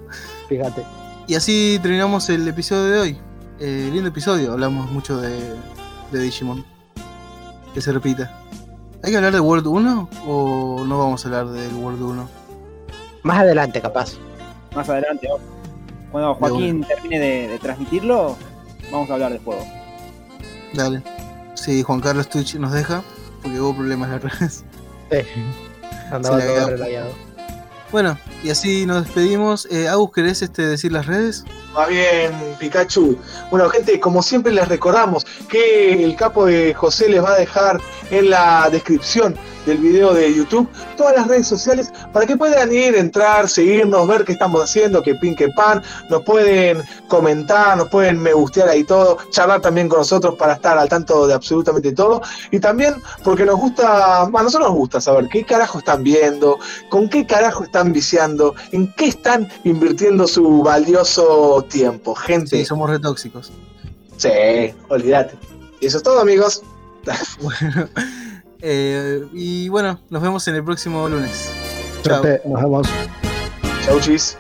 Fíjate. Y así terminamos el episodio de hoy. Eh, lindo episodio, hablamos mucho de, de Digimon. Que se repita. ¿Hay que hablar de World 1 o no vamos a hablar del World 1? Más adelante, capaz. Más adelante, cuando Joaquín termine de, de transmitirlo, vamos a hablar del juego. Dale. Si Juan Carlos Twitch nos deja, porque hubo problemas la otra vez. Sí. Andaba todo lagueó. Bueno, y así nos despedimos. Eh, Agus, ¿querés este, decir las redes? Más bien, Pikachu. Bueno, gente, como siempre les recordamos que el capo de José les va a dejar en la descripción del video de YouTube todas las redes sociales para que puedan ir, entrar, seguirnos, ver qué estamos haciendo, que pin, que pan. Nos pueden comentar, nos pueden me gustear ahí todo, charlar también con nosotros para estar al tanto de absolutamente todo. Y también porque nos gusta, a nosotros nos gusta saber qué carajo están viendo, con qué carajo están viciando, en qué están invirtiendo su valioso tiempo. Gente, Sí, sí, somos retóxicos. olvídate. Y eso es todo, amigos. Bueno, eh, y bueno, nos vemos en el próximo lunes. Chao. Nos vemos. Chau, chis.